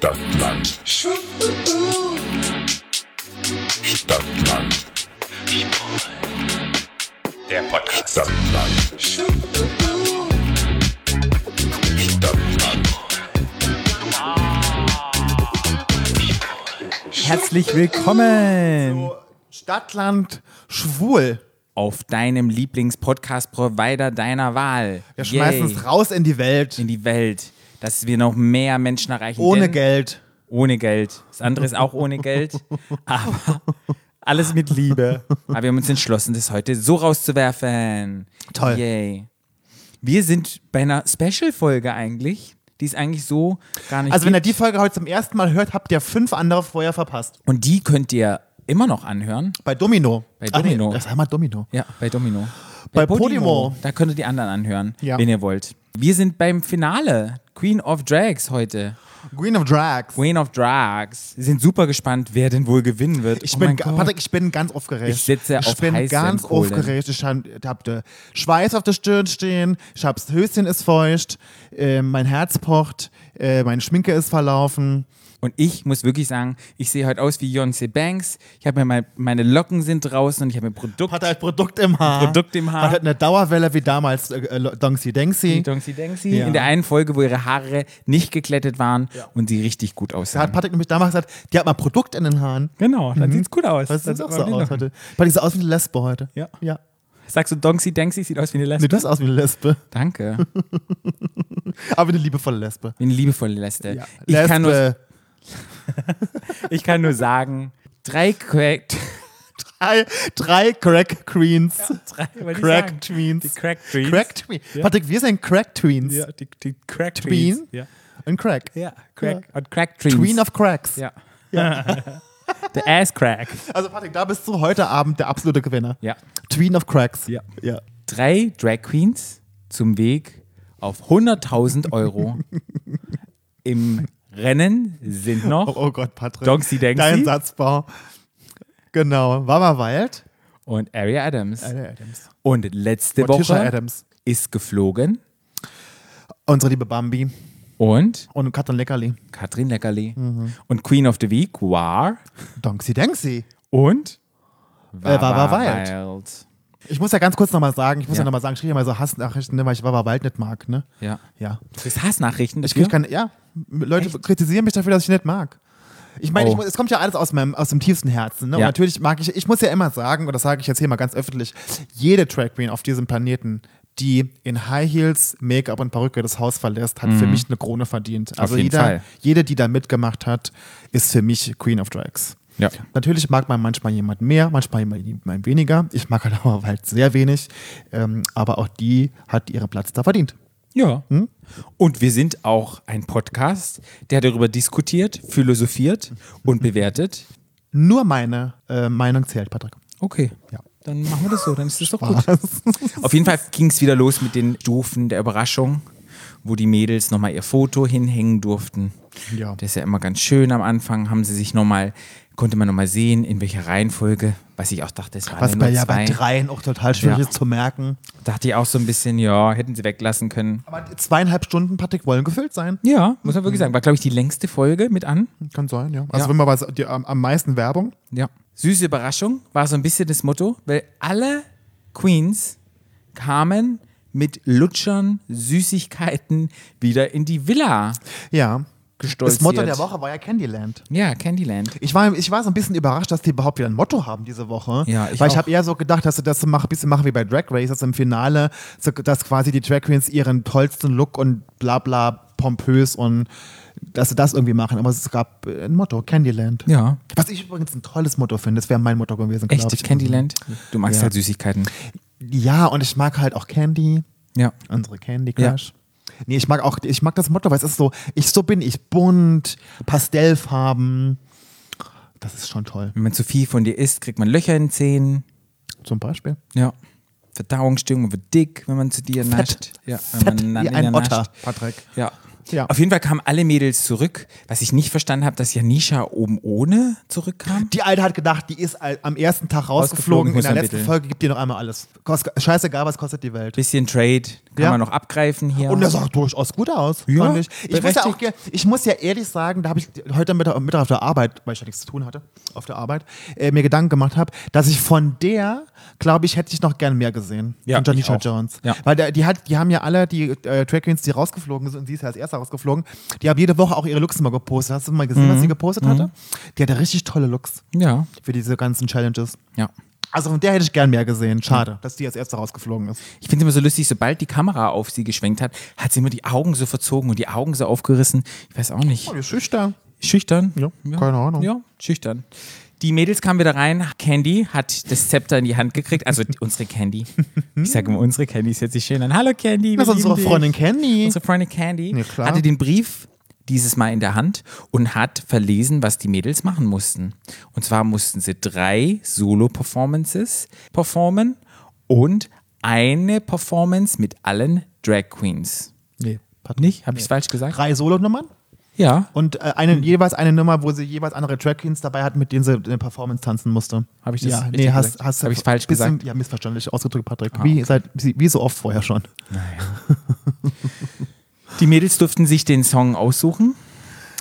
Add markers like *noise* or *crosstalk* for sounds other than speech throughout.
Stadtland. Stadtland. Der Podcast. Stadtland. Stadtland. Herzlich willkommen Stadtland schwul. auf deinem Lieblings-Podcast-Provider deiner Wahl. Wir schmeißen Yay. es raus in die Welt. in die Welt, dass wir noch mehr Menschen erreichen. Ohne Geld. Ohne Geld. Das andere ist auch ohne Geld. *laughs* Aber alles mit Liebe. Aber wir haben uns entschlossen, das heute so rauszuwerfen. Toll. Yay. Wir sind bei einer Special-Folge eigentlich. Die ist eigentlich so gar nicht. Also wenn ihr die Folge heute zum ersten Mal hört, habt ihr fünf andere vorher verpasst. Und die könnt ihr immer noch anhören. Bei Domino. Bei Ach nee, Domino. das sag mal Domino. Ja, bei Domino. Bei Podimo. Da könnt ihr die anderen anhören, Ja. wenn ihr wollt. Wir sind beim Finale. Queen of Drags heute. Queen of Drags. Queen of Drags. Wir sind super gespannt, wer denn wohl gewinnen wird. Ich Oh bin. Patrick, ich bin ganz aufgeregt. Ich sitze auf Ich bin heißen ganz aufgeregt. Ich habe Schweiß auf der Stirn stehen. Ich hab's Höschen ist feucht. Äh, mein Herz pocht. Äh, meine Schminke ist verlaufen. Und ich muss wirklich sagen, ich sehe heute aus wie Beyoncé Banks. Ich habe mir mein, meine Locken sind draußen und ich habe ein Produkt. Hat halt Produkt im Haar. Produkt im Haar. Hat halt eine Dauerwelle wie damals äh, Donksy Denksy. Donksy Denksy. Ja. In der einen Folge, wo ihre Haare nicht geklettet waren und sie richtig gut Da hat aussahen. Patrick nämlich damals gesagt, die hat mal Produkt in den Haaren. Genau, dann sieht's gut aus. Das sieht auch so aus heute. Patrick sieht aus wie eine Lesbe heute. Ja. ja. Sagst du, Donksy Denksy sieht aus wie eine Lesbe? Nee, du hast aus wie eine Lesbe. Danke. *laughs* Aber eine liebevolle Lesbe. Wie eine liebevolle Lesbe. Ja. Ich, kann nur, Lesbe. *laughs* ich kann nur sagen, drei Crack. Drei, drei Crack Queens. Drei, wollte ich Crack. Tweens. Die Crack Tweens. Crack Tweens. Patrick, wir sind Crack Tweens. Ja, die, die Crack Tween? Tweens. Ja. Und Crack. ja, Crack. Und Crack Tweens. Tween of Cracks. Ja. *laughs* The Ass Crack. Also Patrick, da bist du heute Abend der absolute Gewinner. Ja. Tween of Cracks. Ja. ja. Drei Drag Queens zum Weg auf 100.000 Euro. *laughs* Im Rennen sind Oh, noch oh Gott, Patrick. Donksy Denksy. Dein Satzbau. Genau. Mama Wild. und Aria Adams. Adams. Und letzte Und Woche Adams. ist geflogen Unsere liebe Bambi. und Und Katrin Leckerli. Katrin Leckerli. Mhm. Und Queen of the Week war Donksy Denksy. und Wawa Wild. Wild. Ich muss ja ganz kurz nochmal sagen, ich muss ja, Ja. nochmal sagen, ich kriege ja mal so Hassnachrichten, ne, weil ich Wawa Wild nicht mag, ne? Ja. Ja. Du kriegst Hassnachrichten. Ich dafür? kriege keine, ja, Leute kritisieren mich dafür, dass ich nicht mag. Ich meine, Oh. ich es kommt ja alles aus meinem, aus dem tiefsten Herzen. Ne? Und Ja. natürlich mag ich, ich muss ja immer sagen, und das sage ich jetzt hier mal ganz öffentlich, jede Drag Queen auf diesem Planeten, die in High Heels, Make-up und Perücke das Haus verlässt, hat für mich eine Krone verdient. Also jeder, Fall. jede, die da mitgemacht hat, ist für mich Queen of Drags. Ja. Natürlich mag man manchmal jemand mehr, manchmal jemand weniger. Ich mag halt *laughs* aber halt sehr wenig. Ähm, aber auch die hat ihren Platz da verdient. Ja. Hm? Und wir sind auch ein Podcast, der darüber diskutiert, philosophiert und *laughs* bewertet. Nur meine äh, Meinung zählt, Patrick. Okay. Ja. Dann machen wir das so, dann ist das doch gut. *laughs* Auf jeden Fall ging es wieder los mit den Stufen der Überraschung, wo die Mädels nochmal ihr Foto hinhängen durften. Ja. Das ist ja immer ganz schön am Anfang, haben sie sich nochmal, konnte man nochmal sehen, in welcher Reihenfolge, was ich auch dachte, es waren Was bei, nur ja bei dreien auch total schwierig Ja. ist zu merken. Dachte ich auch so ein bisschen, ja, hätten sie weglassen können. Aber zweieinhalb Stunden, Patrick, wollen gefüllt sein. Ja, muss man wirklich sagen. War, glaube ich, die längste Folge mit an. Kann sein, ja. Also Ja. wenn man was, die, am, am meisten Werbung. Ja. Süße Überraschung war so ein bisschen das Motto, weil alle Queens kamen mit Lutschern, Süßigkeiten wieder in die Villa. Ja. Gestolziert. Das Motto der Woche war ja Candyland. Ja, Candyland. Ich war, ich war so ein bisschen überrascht, dass die überhaupt wieder ein Motto haben diese Woche. Ja, ich Weil ich auch. habe eher so gedacht, dass sie das so mach, ein bisschen machen wie bei Drag Race, dass im Finale, so, dass quasi die Drag Queens ihren tollsten Look und bla bla pompös und dass sie das irgendwie machen. Aber es gab äh, ein Motto, Candyland. Ja. Was ich übrigens ein tolles Motto finde, das wäre mein Motto gewesen, glaube Echt, ich. Candyland? Du magst Ja. halt Süßigkeiten. Ja, und ich mag halt auch Candy, Ja. unsere Candy Crush. Nee, ich mag auch, ich mag das Motto, weil es ist so, ich so bin ich bunt, Pastellfarben. Das ist schon toll. Wenn man zu viel von dir isst, kriegt man Löcher in den Zähnen. Zum Beispiel. Ja. Verdauungsstörung, wird dick, wenn man zu dir nascht. Ja, wenn Fett man wie ein nascht. Otter, Patrick. Ja. Ja. Auf jeden Fall kamen alle Mädels zurück. Was ich nicht verstanden habe, dass Janisha oben ohne zurückkam. Die Alte hat gedacht, die ist am ersten Tag Rausgeflogen. In der letzten bitte. Folge gibt die noch einmal alles. Kost, scheißegal, was kostet die Welt. Bisschen Trade kann Ja. man noch abgreifen hier. Und das sah durchaus gut aus. Ja, ich. Ich, muss ja auch, ich muss ja ehrlich sagen, da habe ich heute Mittag, Mittag auf der Arbeit, weil ich ja nichts zu tun hatte, auf der Arbeit, äh, mir Gedanken gemacht habe, dass ich von der, glaube ich, hätte ich noch gern mehr gesehen. Ja, von Janisha. Jones. Ja. Weil der, die, hat, die haben ja alle, die äh, Drag Queens, die rausgeflogen sind, und sie ist ja als rausgeflogen, die haben jede Woche auch ihre Looks mal gepostet. Hast du mal gesehen, Mhm. was sie gepostet hatte? Die hatte richtig tolle Looks ja, für diese ganzen Challenges. ja. Also von der hätte ich gern mehr gesehen. Schade, dass die als erste rausgeflogen ist. Ich finde es immer so lustig, sobald die Kamera auf sie geschwenkt hat, hat sie immer die Augen so verzogen und die Augen so aufgerissen. Ich weiß auch nicht. Oh, die ist schüchtern. Schüchtern? Ja, keine Ahnung. Ja, schüchtern. Die Mädels kamen wieder rein. Candy hat das Zepter in die Hand gekriegt. Also unsere Candy. *laughs* Ich sage immer unsere Candy, es hört sich schön an. Hallo Candy. Das ist unsere lieben dich. Freundin Candy. Unsere Freundin Candy Ja, klar. hatte den Brief dieses Mal in der Hand und hat verlesen, was die Mädels machen mussten. Und zwar mussten sie drei Solo-Performances performen und eine Performance mit allen Drag Queens. Nee, Nicht? Habe ich es falsch gesagt? drei Solo-Nummern Ja. und äh, eine, jeweils eine Nummer, wo sie jeweils andere Queens dabei hat, mit denen sie eine Performance tanzen musste. Hab ich das Ja, nee, hast, gesagt? hast Hab ich's falsch bisschen, gesagt? Ah, Ja, missverständlich ausgedrückt, Patrick. wie, seit, wie, so oft vorher schon. Die Mädels durften sich den Song aussuchen.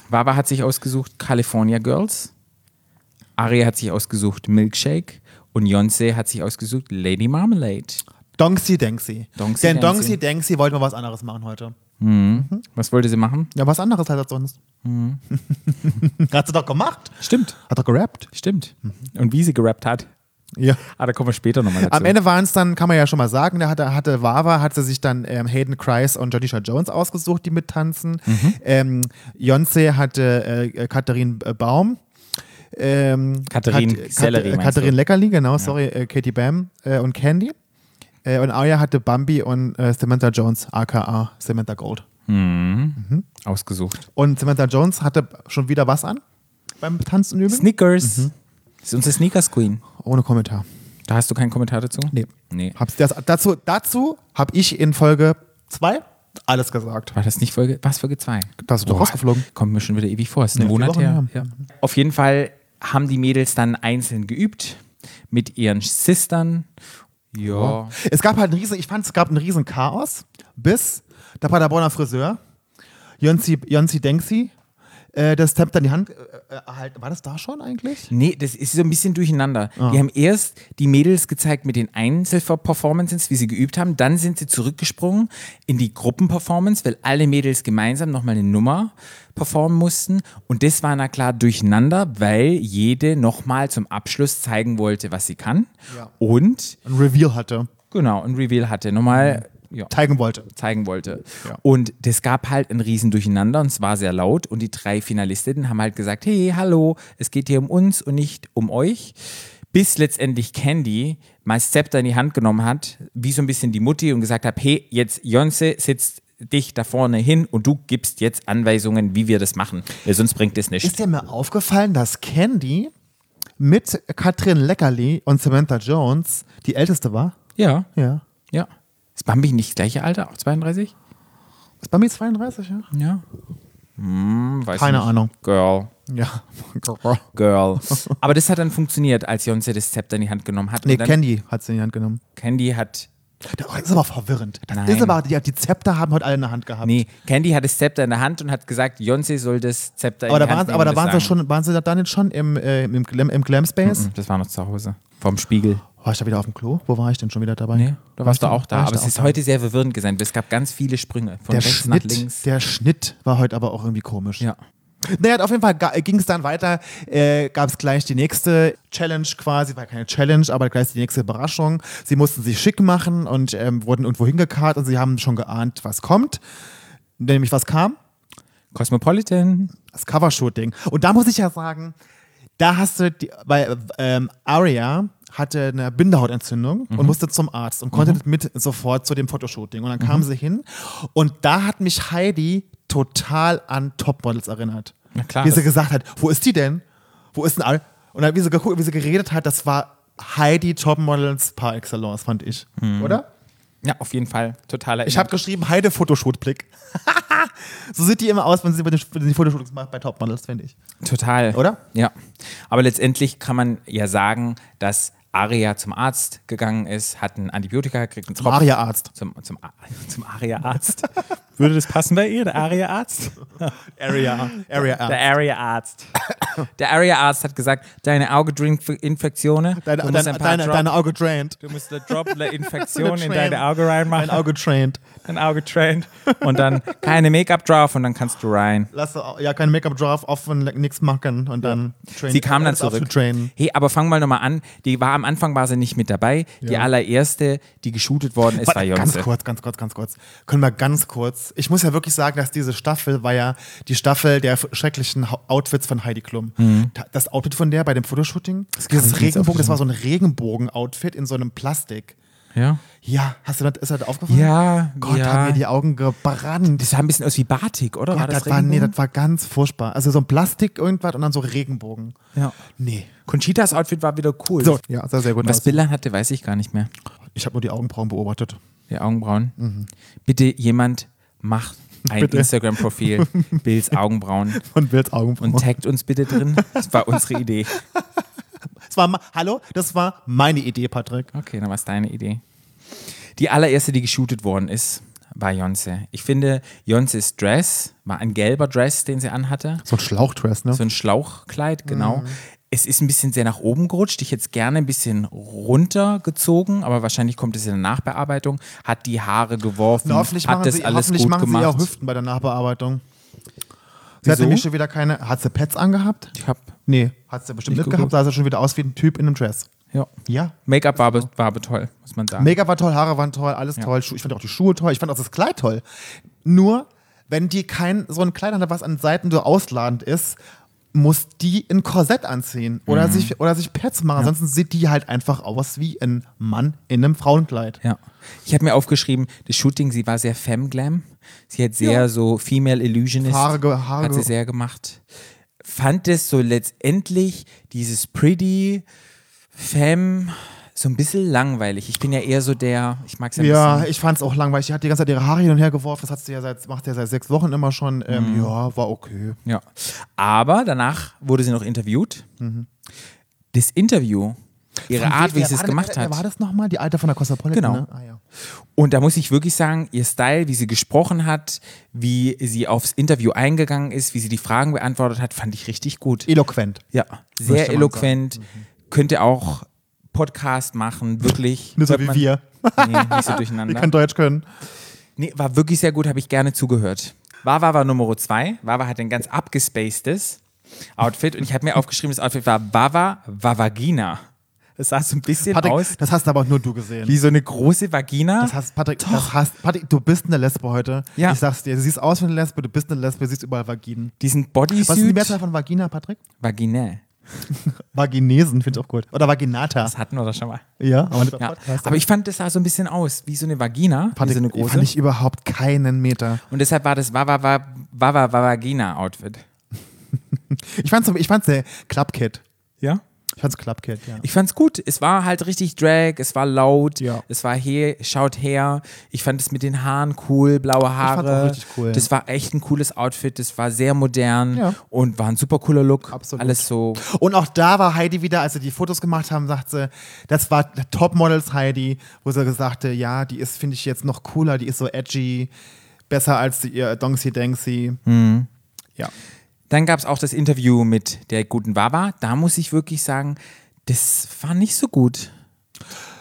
Wawa hat sich ausgesucht California Girls. Aria hat sich ausgesucht Milkshake. Und Beyoncé hat sich ausgesucht Lady Marmalade. Donksy Denksy. Donksy Denn Denksy. Donksy Denksy wollten wir was anderes machen heute. Was wollte sie machen? Ja, was anderes halt als sonst. Mhm. *laughs* hat sie doch gemacht. Stimmt, Hat doch gerappt. stimmt. Und wie sie gerappt hat. Ja. Ah, da kommen wir später nochmal dazu. Am Ende waren es dann, kann man ja schon mal sagen, da hatte, hatte Wawa, hat sie sich dann ähm, Hayden Christ und Jodisha Jones ausgesucht, die mittanzen. Mhm. Ähm, Beyoncé hatte äh, Katharin Baum. Ähm, Katharin Kat- Sellerie, Kat- Katharin? Leckerli, genau, sorry, äh, Katie Bam äh, und Candy. Äh, und Aya hatte Bambi und äh, Samantha Jones, aka Samantha Gold. Ausgesucht. Und Samantha Jones hatte schon wieder was an beim Tanzen üben? Sneakers. Mhm. Das ist unsere Sneakers Queen. Ohne Kommentar. Da hast du keinen Kommentar dazu? Nee. Nee. Hab's das, dazu dazu habe ich in Folge 2 alles gesagt. War das nicht Folge, was Folge 2? Da ist du rausgeflogen. Kommt mir schon wieder ewig vor. Ist ein Ja, Monat her. Ja. Auf jeden Fall haben die Mädels dann einzeln geübt mit ihren Sistern. Ja. Es gab halt einen riesen, ich fand, es gab einen riesen Chaos, bis der Paderborner Friseur, Jonsi, Jonsi Denksi, äh, das Zepter in die Hand äh, äh, erhalten. War das da schon eigentlich? Nee, das ist so ein bisschen durcheinander. Ah. Die haben erst die Mädels gezeigt mit den Einzelperformances, wie sie geübt haben. Dann sind sie zurückgesprungen in die Gruppenperformance, weil alle Mädels gemeinsam nochmal eine Nummer performen mussten. Und das war na klar durcheinander, weil jede nochmal zum Abschluss zeigen wollte, was sie kann. Ja. Und Ein Reveal hatte, genau, ein Reveal hatte. Nochmal. Ja. zeigen wollte. zeigen wollte. Ja. Und das gab halt ein riesen Durcheinander und es war sehr laut und die drei Finalistinnen haben halt gesagt, hey, hallo, es geht hier um uns und nicht um euch. Bis letztendlich Candy mal das Zepter in die Hand genommen hat, wie so ein bisschen die Mutti und gesagt hat, hey, jetzt Jonse sitzt dich da vorne hin und du gibst jetzt Anweisungen, wie wir das machen, sonst bringt es nichts. Ist dir mir aufgefallen, dass Candy mit Katrin Leckerli und Samantha Jones die älteste war? Ja, Ja. ja. Ist Bambi nicht das gleiche Alter, auch 32? Ist mir 32, ja? Ja. Hm, Keine nicht. Ahnung. Girl. Ja. *laughs* Girl. Aber das hat dann funktioniert, als Beyoncé das Zepter in die Hand genommen hat. Nee, dann Candy hat sie in die Hand genommen. Candy hat. Das ist aber verwirrend. Das Nein. ist aber, die, die Zepter haben heute alle in der Hand gehabt. Nee, Candy hat das Zepter in der Hand und hat gesagt, Beyoncé soll das Zepter Aber in da, die Hand waren, nehmen aber da waren sie schon, waren sie da nicht schon im, äh, im, Glam, im Glam Space? Mhm, Das war noch zu Hause. Vorm Spiegel. War ich da wieder auf dem Klo? Wo war ich denn schon wieder dabei? Nee, da warst du auch da. Aber es ist heute sehr verwirrend gewesen. Es gab ganz viele Sprünge. Von der rechts nach Schnitt, links. der Schnitt war heute aber auch irgendwie komisch. Ja. Naja, auf jeden Fall ging es dann weiter, äh, gab es gleich die nächste Challenge quasi, war keine Challenge, aber gleich die nächste Überraschung. Sie mussten sich schick machen und ähm, wurden irgendwo hingekarrt und sie haben schon geahnt, was kommt. Nämlich was kam? Cosmopolitan. Das Covershooting. Und da muss ich ja sagen, da hast du, die, weil ähm, Aria hatte eine Bindehautentzündung Mhm. und musste zum Arzt und konnte mit sofort zu dem Fotoshooting. Und dann Mhm. kam sie hin und da hat mich Heidi total an Topmodels erinnert. Na klar, Wie sie gesagt hat, wo ist die denn? Wo ist denn Aria? Und dann, wie sie, geguckt, wie sie geredet hat, das war Heidi Topmodels par excellence, fand ich. Mhm. Oder? Ja, auf jeden Fall. Totaler Ich habe geschrieben, Heide Fotoshoot-Blick. *laughs* so sieht die immer aus, wenn sie bei den, wenn sie die Fotoshootings macht bei Topmodels, finde ich. Total. Oder? Ja. Aber letztendlich kann man ja sagen, dass Aria zum Arzt gegangen ist, hat ein Antibiotika gekriegt, Tropfen. Aria-Arzt. Zum, zum, *laughs* zum Aria-Arzt. Würde das passen bei ihr, der Aria-Arzt? *laughs* Area. Area Der Area-Arzt. *coughs* Der Area-Arzt hat gesagt, deine Auge-Infektionen, Deine, du musst deine, deine, Auge trained. Du musst eine Droplet-Infektion *laughs* in deine Auge reinmachen. Dein Auge trained. Dein Auge trained. Und dann keine Make-up drauf und dann kannst du rein. Lass ja kein Make-up drauf, offen, nichts machen und dann train. Sie kam dann zurück. zu trainen. Hey, aber fang mal nochmal an. Die war am Anfang war sie nicht mit dabei. Die Ja. allererste, die geshootet worden ist, war Warte, ganz kurz, ganz kurz, ganz kurz. Können wir ganz kurz. Ich muss ja wirklich sagen, dass diese Staffel war ja die Staffel der schrecklichen Outfits von Heidi Klum. Da- Das Outfit von der bei dem Fotoshooting, kann dieses Regenbogen, das war so ein Regenbogen-Outfit in so einem Plastik. Ja. Ja, hast du das, ist das aufgefallen? Ja, Gott, ja. haben mir die Augen gebrannt. Das sah ein bisschen aus wie Batik, oder? Gott, war das, das war, nee, das war ganz furchtbar. Also so ein Plastik irgendwas und dann so Regenbogen. ja. Nee. Conchitas Outfit war wieder cool. So, ja, sah sehr gut Was aus. Billa hatte, weiß ich gar nicht mehr. Ich habe nur die Augenbrauen beobachtet. Die Augenbrauen. Bitte jemand macht *laughs* ein. Instagram-Profil, *laughs* Bills Augenbrauen Von Bilds Augenbrauen. und taggt uns bitte drin. Das war unsere Idee. *laughs* das war, hallo, das war meine Idee, Patrick. Okay, dann war es deine Idee. Die allererste, die geshootet worden ist, war Jonse. Ich finde, Jonses Dress war ein gelber Dress, den sie anhatte. So ein Schlauchdress, ne? So ein Schlauchkleid, genau. Es ist ein bisschen sehr nach oben gerutscht. Ich hätte es gerne ein bisschen runtergezogen, aber wahrscheinlich kommt es in der Nachbearbeitung. Hat die Haare geworfen, Na, hoffentlich hat machen, das sie, alles hoffentlich gut machen gemacht. sie auch Hüften bei der Nachbearbeitung. Sie hat nämlich schon wieder keine. Hat sie Pets angehabt? ich hab, Nee, hat sie bestimmt Nicht nicht gehabt. Sah sie schon wieder aus wie ein Typ in einem Dress. ja. Ja. Make-up war, aber- war aber toll, muss man sagen. Mega war toll, Haare waren toll, alles toll. Schu- Ich fand auch die Schuhe toll. Ich fand auch das Kleid toll. Nur, wenn die kein so ein Kleid hat, was an Seiten so ausladend ist, muss die ein Korsett anziehen oder, Mhm. sich, oder sich Pads machen. Ansonsten sieht die halt einfach aus wie ein Mann in einem Frauenkleid. Ja. Ich habe mir aufgeschrieben, das Shooting, sie war sehr Femme-Glam. Sie hat sehr so Female Illusionist. Haare Haare hat sie sehr gemacht. Fand es so letztendlich dieses Pretty Femme so ein bisschen langweilig. Ich bin ja eher so der, ich mag es ja Ja, ich fand es auch langweilig. Die hat die ganze Zeit ihre Haare hin und her geworfen. Das hat sie ja seit, macht sie ja seit sechs Wochen immer schon. Ähm, Mhm. Ja, war okay. Ja. Aber danach wurde sie noch interviewt. Das Interview, ihre Von Art, wie sie es gemacht hat. war das nochmal? Die Alte von der Cosmopolitan? Genau. Ne? Ah, ja. Und da muss ich wirklich sagen, ihr Style, wie sie gesprochen hat, wie sie aufs Interview eingegangen ist, wie sie die Fragen beantwortet hat, fand ich richtig gut. Eloquent. Ja, sehr eloquent. Könnte auch Podcast machen, wirklich. Nur so wie man- wir. Nee, nicht so Die durcheinander. *laughs* kann Deutsch können. Nee, war wirklich sehr gut, habe ich gerne zugehört. Wawa war Nummer zwei. Wawa hat ein ganz abgespacedes Outfit und ich habe mir aufgeschrieben, das Outfit war Wawa Vavagina. Das sah so ein bisschen Patrick, aus das hast aber auch nur du gesehen. wie so eine große Vagina. Das hast, Patrick, das hast, Patrick, du bist eine Lesbe heute. Ja. Ich sag's dir, du siehst aus wie eine Lesbe, du bist eine Lesbe, du siehst überall Vaginen. Diesen Was ist die Bodysuit. Mehrzahl von Vagina, Patrick? Vaginä. *laughs* Vaginesen, finde ich auch gut. Oder Vaginata. Das hatten wir doch schon mal. Ja, aber, Ja. Aber ich fand, das sah so ein bisschen aus wie so eine Vagina, wie Patrick, so eine große. fand ich überhaupt keinen Meter. Und deshalb war das Wawa Wawa Wawa Vagina Outfit. *laughs* Ich fand's, ich fand's eine Clubkit. Ja? Ich fand's Clubkit, ja. Ich fand's gut. Es war halt richtig Drag, es war laut, Ja. es war her, schaut her. Ich fand es mit den Haaren cool, blaue Haare. fand's auch richtig cool. Das war echt ein cooles Outfit, das war sehr modern Ja. und war ein super cooler Look. Absolut. Alles so. Und auch da war Heidi wieder, als sie die Fotos gemacht haben, sagt sie, das war Topmodels Heidi, wo sie gesagt hat, ja, die ist, finde ich jetzt noch cooler, die ist so edgy, besser als die, ihr Donksy Danksy. Mhm. Ja. Dann gab es auch das Interview mit der guten Wawa. Da muss ich wirklich sagen, das war nicht so gut.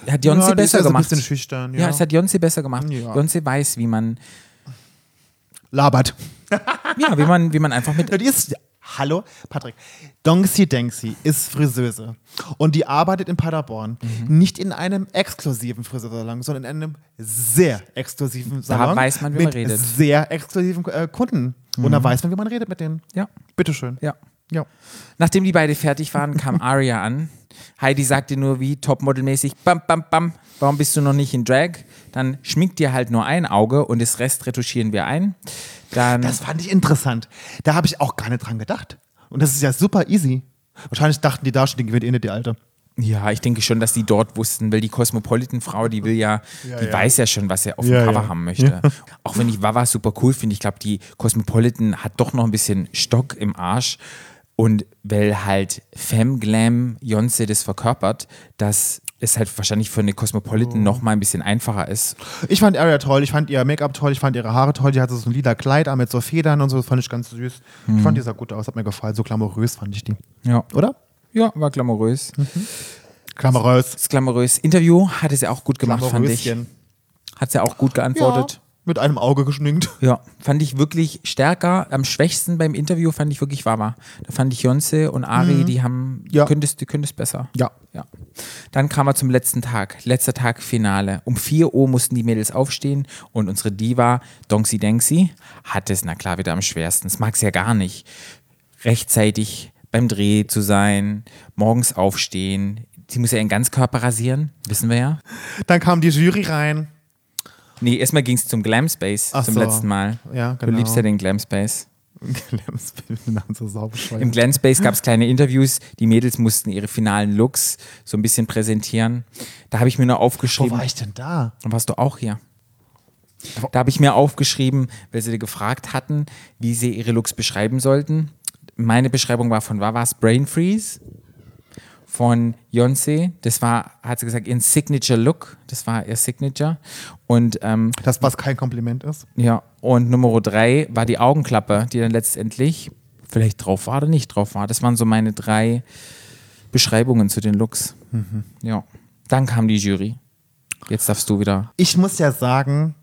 Hat Jonse ja, besser ja so ein gemacht. schüchtern, ja. ja. es hat Jonse besser gemacht. Ja. Jonse weiß, wie man, Labert. ja, wie man, wie man einfach mit. Ja, die ist, hallo, Patrick. Donksy Danksy ist Friseuse und die arbeitet in Paderborn. Mhm. Nicht in einem exklusiven Friseursalon, sondern in einem sehr exklusiven Salon. weiß man, wie man mit redet. Mhm. sehr exklusiven äh, Kunden. Und da weiß man, wie man redet mit denen. Ja, Bitteschön. ja. Ja. Nachdem die beide fertig waren, kam *laughs* Aria an. Heidi sagte nur wie Topmodelmäßig, bam, bam, bam, warum bist du noch nicht in Drag? Dann schminkt dir halt nur ein Auge und das Rest retuschieren wir ein. Dann, Das fand ich interessant. Da habe ich auch gar nicht dran gedacht. Und das ist ja super easy. Wahrscheinlich dachten die da schon, die gewinnt eh nicht die Alte. Ja, ich denke schon, dass die dort wussten, weil die Cosmopolitan-Frau, die will ja, die ja. weiß ja schon, was er auf dem Ja, Cover ja. haben möchte. Auch wenn ich Wawa super cool finde, ich glaube, die Cosmopolitan hat doch noch ein bisschen Stock im Arsch. Und weil halt Femme Glam Jonce das verkörpert, dass es halt wahrscheinlich für eine Oh. Cosmopolitan noch mal ein bisschen einfacher ist. Ich fand Aria toll, ich fand ihr Make-up toll, ich fand ihre Haare toll. Die hatte so ein lila Kleid an mit so Federn und so, das fand ich ganz süß. Ich fand die sah gut aus, hat mir gefallen. So glamourös fand ich die. Ja. Oder? Ja, war glamourös. Glamourös. Das glamourös Interview hatte sie auch gut gemacht, fand ich. Hat sie auch gut geantwortet. Ja, mit einem Auge geschminkt. Ja, fand ich wirklich stärker. Am schwächsten beim Interview fand ich wirklich Wawa. Da fand ich Jonse und Ari, die haben, Ja. das, die können das besser. Ja. ja. Dann kam er zum letzten Tag, letzter Tag Finale. Um 4 Uhr mussten die Mädels aufstehen und unsere Diva, Donxi Denxi, hat es, na klar, wieder am schwersten. Das mag sie ja gar nicht. Rechtzeitig beim Dreh zu sein, morgens aufstehen. Sie muss ja ihren Ganzkörper rasieren, wissen wir ja. Dann kam die Jury rein. Nee, erstmal ging es zum Glam Space Ach zum so. letzten Mal. Ja, Du genau. liebst ja den Glam Space. *laughs* Im Glam Space gab es kleine Interviews. Die Mädels mussten ihre finalen Looks so ein bisschen präsentieren. Da habe ich mir nur Wo aufgeschrieben. war ich denn da? Dann warst du auch hier. Da habe ich mir aufgeschrieben, weil sie gefragt hatten, wie sie ihre Looks beschreiben sollten. Meine Beschreibung war von Wawas Brain Freeze, von Yonsei. Das war, hat sie gesagt, ihren Signature Look. Das war ihr Signature. Und ähm, Das, was kein Kompliment ist. ja, und Nummer drei war die Augenklappe, die dann letztendlich vielleicht drauf war oder nicht drauf war. Das waren so meine drei Beschreibungen zu den Looks. Ja. Dann kam die Jury. Jetzt darfst du wieder. Ich muss ja sagen,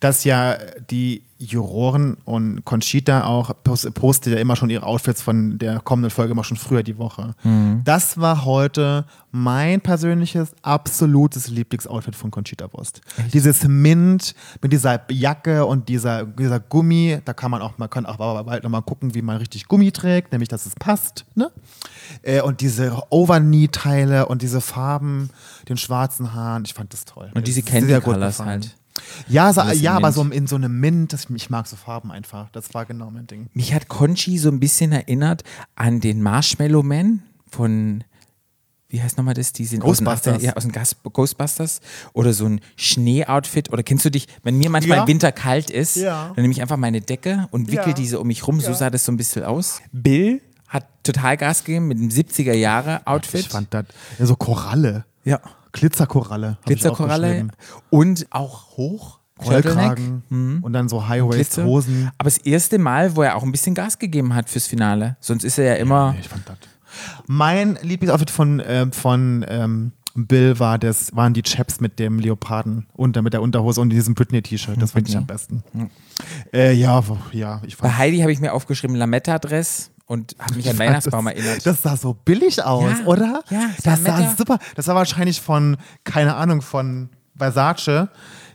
dass ja die Juroren und Conchita auch post- postet ja immer schon ihre Outfits von der kommenden Folge immer schon früher die Woche. Das war heute mein persönliches absolutes Lieblingsoutfit von Conchita Wurst. Dieses Mint mit dieser Jacke und dieser, dieser Gummi, da kann man auch, man kann auch bald nochmal gucken, wie man richtig Gummi trägt, nämlich dass es passt. Ne? Äh, und diese Overknee-Teile und diese Farben, den schwarzen Haaren, ich fand das toll. Und diese Candy Colors halt. Ja, so, ja aber so in so einem Mint, das, ich mag so Farben einfach. Das war genau mein Ding. Mich hat Conchi so ein bisschen erinnert an den Marshmallow Man von, wie heißt nochmal das? Die sind aus den Ghostbusters. 80er ja, aus den Gas Ghostbusters. Oder so ein Schnee-Outfit. Oder kennst du dich, wenn mir manchmal Ja. im Winter kalt ist, Ja. dann nehme ich einfach meine Decke und wickel Ja. diese um mich rum. So sah das so ein bisschen aus. Bill hat total Gas gegeben mit dem 70er-Jahre-Outfit. Ich fand das ja, so Koralle. ja. Glitzerkoralle. Glitzerkoralle und auch hoch. Rollkragen Mhm. und dann so. High-Waist-Hosen. Aber das erste Mal, wo er auch ein bisschen Gas gegeben hat fürs Finale. Sonst ist er ja immer. Ich fand das. Mein Lieblingsoutfit von, ähm, von ähm, Bill war das, waren die Chaps mit dem Leoparden unter, mit der Unterhose und diesem Britney-T-Shirt. Das fand ich am besten. Äh, ja, ja, ich Bei fand Heidi habe ich mir aufgeschrieben Lametta-Dress und habe mich an Weihnachtsbaum das, erinnert. Das sah so billig aus, Ja, oder? ja, das sah Lametta. super. Das war wahrscheinlich von, keine Ahnung, von Versace.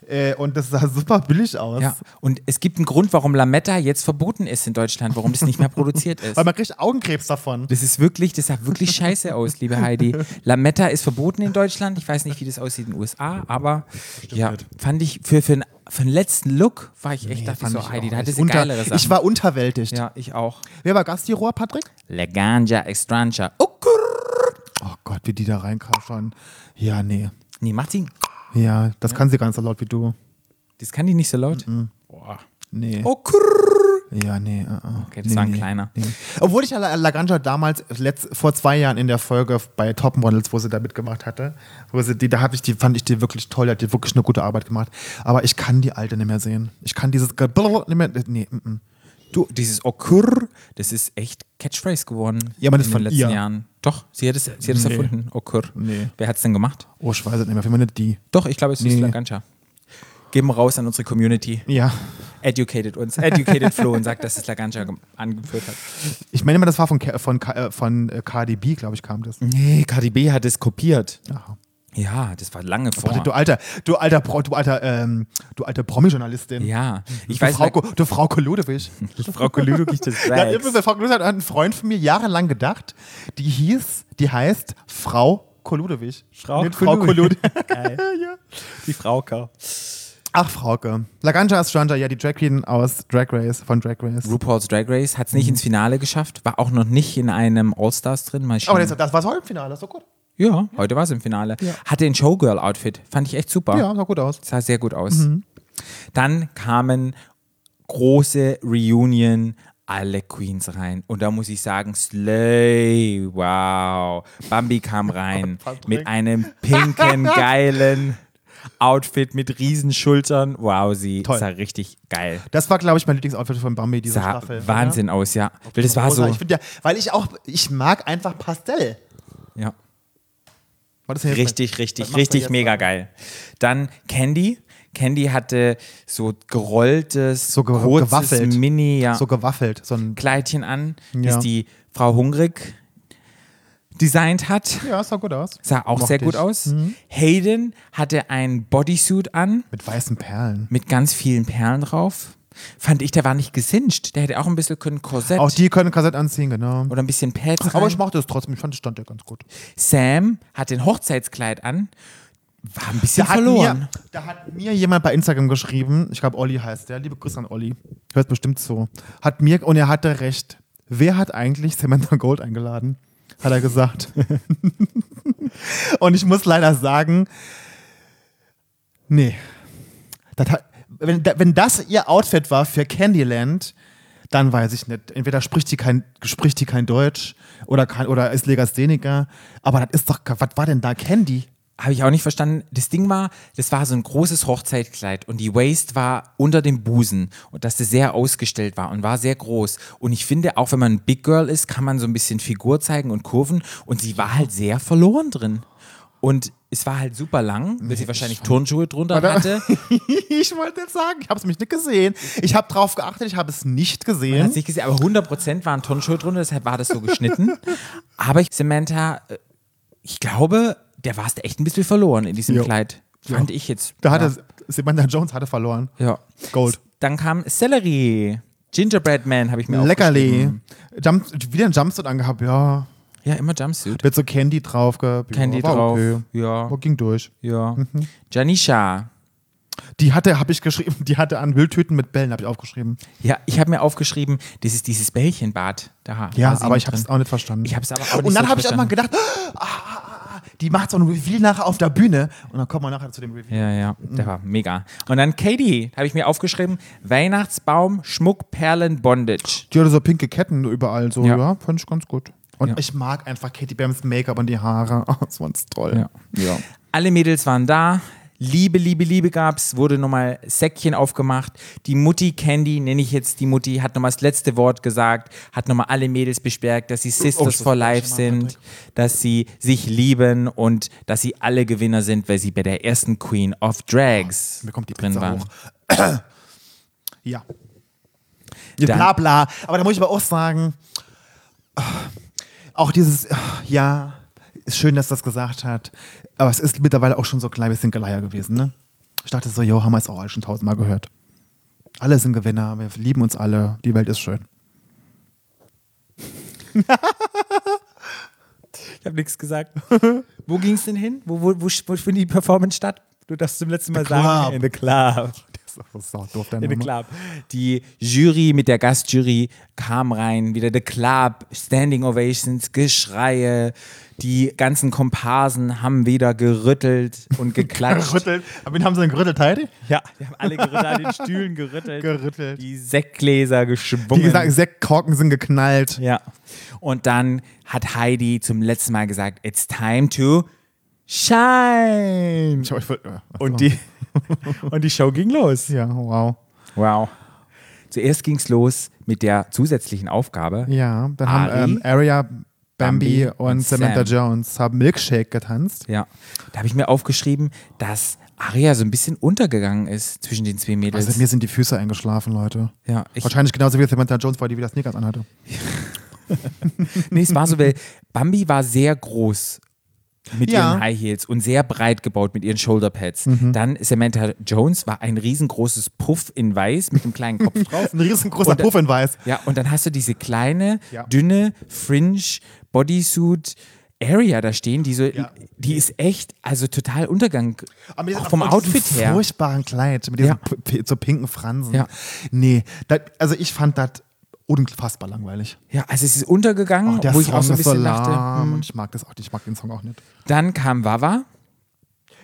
Äh, und das sah super billig aus. ja. Und es gibt einen Grund, warum Lametta jetzt verboten ist in Deutschland, warum das nicht mehr produziert *laughs* ist. Weil man kriegt Augenkrebs davon. Das ist wirklich, das sah wirklich scheiße aus, liebe Heidi. Lametta ist verboten in Deutschland. Ich weiß nicht, wie das aussieht in den USA, aber ja, fand ich für, für, einen, für einen letzten Look war ich echt, dachte ich Fand so, ich Heidi, da hatte nicht. sie Unter- geilere Sachen. Ich war unterwältigt. ja, ich auch. Wer war Gastjuror, Patrick? La Ganja Extrancha. Oh, Oh Gott, wie die da reinkam schon. Ja, nee. nee, macht sie. Ja, das kann sie ganz so laut wie du. Das kann die nicht so laut. Boah. Nee. Oh, kurr. Ja, nee. Uh -uh. Okay, das nee, war ein nee, kleiner. Nee. Obwohl ich La- Laganja damals letzt, vor zwei Jahren in der Folge bei Top Models, wo sie da mitgemacht hatte, wo sie die, da hab ich die, fand ich die wirklich toll, die hat die wirklich eine gute Arbeit gemacht. Aber ich kann die alte nicht mehr sehen. Ich kann dieses Ge- nicht mehr. Nee, mm, mm. Du, dieses Okur, das ist echt Catchphrase geworden Ja, aber das in von den letzten ihr. Jahren. Doch, sie hat es, sie hat es Nee. erfunden, Okur. Nee. Wer hat es denn gemacht? Oh, ich weiß es nicht mehr. Für meine die. Doch, ich glaube, es ist Nee. Geben wir raus an unsere Community. Ja. Educated uns. Educated Flo und sagt, dass es Lagancha gem- angeführt hat. Ich meine immer, das war von, von, äh, von äh, KDB, glaube ich, kam das. Nee, KDB hat es kopiert. Aha. Ja, das war lange vor. Du alter, du alter, Pro, du alter, ähm, du alte Promi-Journalistin. ja, ich du weiß, Frau, Ko- du Frau Koludewig. *laughs* Frau Koludowig des *laughs* Ja, übrigens, Frau Koludewig hat ein Freund von mir jahrelang gedacht, die hieß, die heißt Frau Koludewig. Frau Nicht Frau Koludewig. Kolud. *laughs* Geil. ja. Die Frauke. Ach, Frauke. Laganja ist Stranja, ja, die Drag Queen aus Drag Race, von Drag Race. RuPaul's Drag Race hat es nicht ins Finale geschafft, war auch noch nicht in einem All-Stars drin. Mal Aber schauen. das, das war so im Finale, so gut. Ja, heute war es im Finale. Hatte ein Showgirl-Outfit. Fand ich echt super. Ja, sah gut aus. Sah sehr gut aus. Dann kamen große Reunion, alle Queens rein. Und da muss ich sagen, Slay, wow. Bambi kam rein *laughs* mit einem pinken, *laughs* geilen Outfit mit Riesenschultern. Wow, sie Toll. sah richtig geil. Das war, glaube ich, mein Lieblingsoutfit von Bambi, diese Sah Staffel. oder? Wahnsinn aus, ja. Weil das war so, Ich finde ja, weil ich auch, ich mag einfach Pastell. ja. War das denn jetzt- Richtig, was richtig, richtig mega da? geil. Dann Candy. Candy hatte so gerolltes, So ge- kurzes gewaffelt. Mini, ja. So gewaffelt. So ein, Kleidchen an, Ja. das die Frau Hungrig designt hat. ja, sah gut aus. Sah auch Mochte sehr gut ich. aus. Mhm. Hayden hatte ein Bodysuit an Mit weißen Perlen. mit ganz vielen Perlen drauf. Fand ich, der war nicht gesinscht. Der hätte auch ein bisschen können Korsett Auch die können Kassett anziehen, genau. oder ein bisschen Pads Aber rein. ich mochte es trotzdem. Ich fand, es stand ja ganz gut. Sam hatte ein Hochzeitskleid an. War ein bisschen Da hat, verloren. mir, da hat mir jemand bei Instagram geschrieben, ich glaube Olli heißt der, liebe Grüße an Olli, hört bestimmt so, hat mir, und er hatte recht, wer hat eigentlich Samantha Gold eingeladen? Hat er gesagt. *laughs* und ich muss leider sagen, nee. Das hat, wenn, wenn das ihr Outfit war für Candyland, dann weiß ich nicht. Entweder spricht die kein, spricht die kein Deutsch oder, kann, oder ist Legastheniker, aber das ist doch, was war denn da Candy? Habe ich auch nicht verstanden. Das Ding war, das war so ein großes Hochzeitkleid und die Waist war unter dem Busen und dass das sehr ausgestellt war und war sehr groß. Und ich finde, auch wenn man ein Big Girl ist, kann man so ein bisschen Figur zeigen und Kurven und sie war halt sehr verloren drin. Und es war halt super lang, weil sie wahrscheinlich Turnschuhe drunter Oder? hatte. *laughs* ich wollte jetzt sagen, ich habe es mich nicht gesehen. Ich habe drauf geachtet, ich habe es nicht Man gesehen. hat es nicht gesehen, aber 100% waren Turnschuhe drunter, deshalb war das so geschnitten. *laughs* aber ich, Samantha, äh, ich glaube, der war es echt ein bisschen verloren in diesem Jo. Kleid. Fand ich jetzt. Da hatte Samantha Jones hatte verloren. Ja. Gold. Dann kam Celery. Gingerbread Man habe ich mir Leckerli. Jump, wieder ein Jumpsuit angehabt, ja. Ja, immer Jumpsuit. Mit so Candy drauf. ge- Candy ja, drauf. Okay. Ja. Aber ging durch. Ja. Mhm. Janisha. Die hatte, habe ich geschrieben, die hatte an Wildtüten mit Bällen, habe ich aufgeschrieben. Ja, ich habe mir aufgeschrieben, das ist dieses Bällchenbad. Da Ja, aber ich habe es auch nicht verstanden. Ich habe es aber auch nicht Und dann so habe ich auch mal gedacht, ah, ah, ah, die macht so ein Reveal nachher auf der Bühne. Und dann kommen wir nachher zu dem Reveal. Ja, ja, Mhm. der war mega. Und dann Katie, habe ich mir aufgeschrieben, Weihnachtsbaum, Schmuck, Perlen, Bondage. Die hatte so pinke Ketten überall, so, Ja. ja, fand ich ganz gut. Und Ja. ich mag einfach Katie Bams Make-up und die Haare. Oh, *laughs* das war toll. Ja. ja. Alle Mädels waren da. Liebe, Liebe, Liebe gab's, wurde nochmal Säckchen aufgemacht. Die Mutti Candy, nenne ich jetzt die Mutti, hat nochmal das letzte Wort gesagt, hat nochmal alle Mädels bestärkt, dass sie Sisters das for Life sind, dass sie sich lieben und dass sie alle Gewinner sind, weil sie bei der ersten Queen of Drags Mir kommt die drin Pizza waren. hoch. ja. ja. Dann- Bla bla. Aber da muss ich aber auch sagen, auch dieses, ja, ist schön, dass das gesagt hat, aber es ist mittlerweile auch schon so ein klein bisschen Geleier gewesen, ne? Ich dachte so, jo, haben wir es auch alle schon tausendmal gehört. Alle sind Gewinner, wir lieben uns alle, die Welt ist schön. *laughs* Ich habe nichts gesagt. wo ging es denn hin? Wo, wo, wo, wo findet die Performance statt? Du darfst zum letzten Mal The sagen. In the Club. Das ist so doof, der In the Name. Club. Die Jury mit der Gastjury kam rein, wieder The Club, Standing Ovations, Geschreie. Die ganzen Komparsen haben wieder gerüttelt und *laughs* geklatscht. Gerüttelt. Aber wen haben sie denn gerüttelt, Heidi? ja, die haben alle gerüttelt, an den Stühlen gerüttelt. Gerüttelt. Die Sektgläser Wie geschwungen. gesagt, Sektkorken sind geknallt. Ja. Und dann hat Heidi zum letzten Mal gesagt, it's time to shine. Ich, ich, äh, ach so. Und die, *laughs* und die Show ging los. Ja, wow. Wow. Zuerst ging es los mit der zusätzlichen Aufgabe. Ja, dann Ari, haben ähm, Aria, Bambi, Bambi und, und Samantha Sam. Jones haben Milkshake getanzt. Ja. Da habe ich mir aufgeschrieben, dass Aria so ein bisschen untergegangen ist zwischen den zwei Mädels. Also mir sind die Füße eingeschlafen, Leute. ja, ich, Wahrscheinlich genauso wie Samantha Jones, weil die wieder Sneakers anhatte. *laughs* nee, es war so, weil Bambi war sehr groß mit Ja. ihren High Heels und sehr breit gebaut mit ihren Shoulderpads. Mhm. Dann Samantha Jones war ein riesengroßes Puff in weiß mit einem kleinen Kopf *laughs* drauf. Ein riesengroßer Und- Puff in weiß. Ja, und dann hast du diese kleine, Ja. dünne Fringe Bodysuit Area da stehen, die so, Ja. die ist echt, also total Untergang. Aber auch vom Outfit her. furchtbaren Kleid mit diesen Ja. so pinken Fransen. Ja. Nee, dat, also ich fand das unfassbar langweilig. Ja, also es ist untergegangen, der wo ich Song auch so ein ist so bisschen dachte, lahm hm. und ich mag das auch, ich mag den Song auch nicht. dann kam Wawa.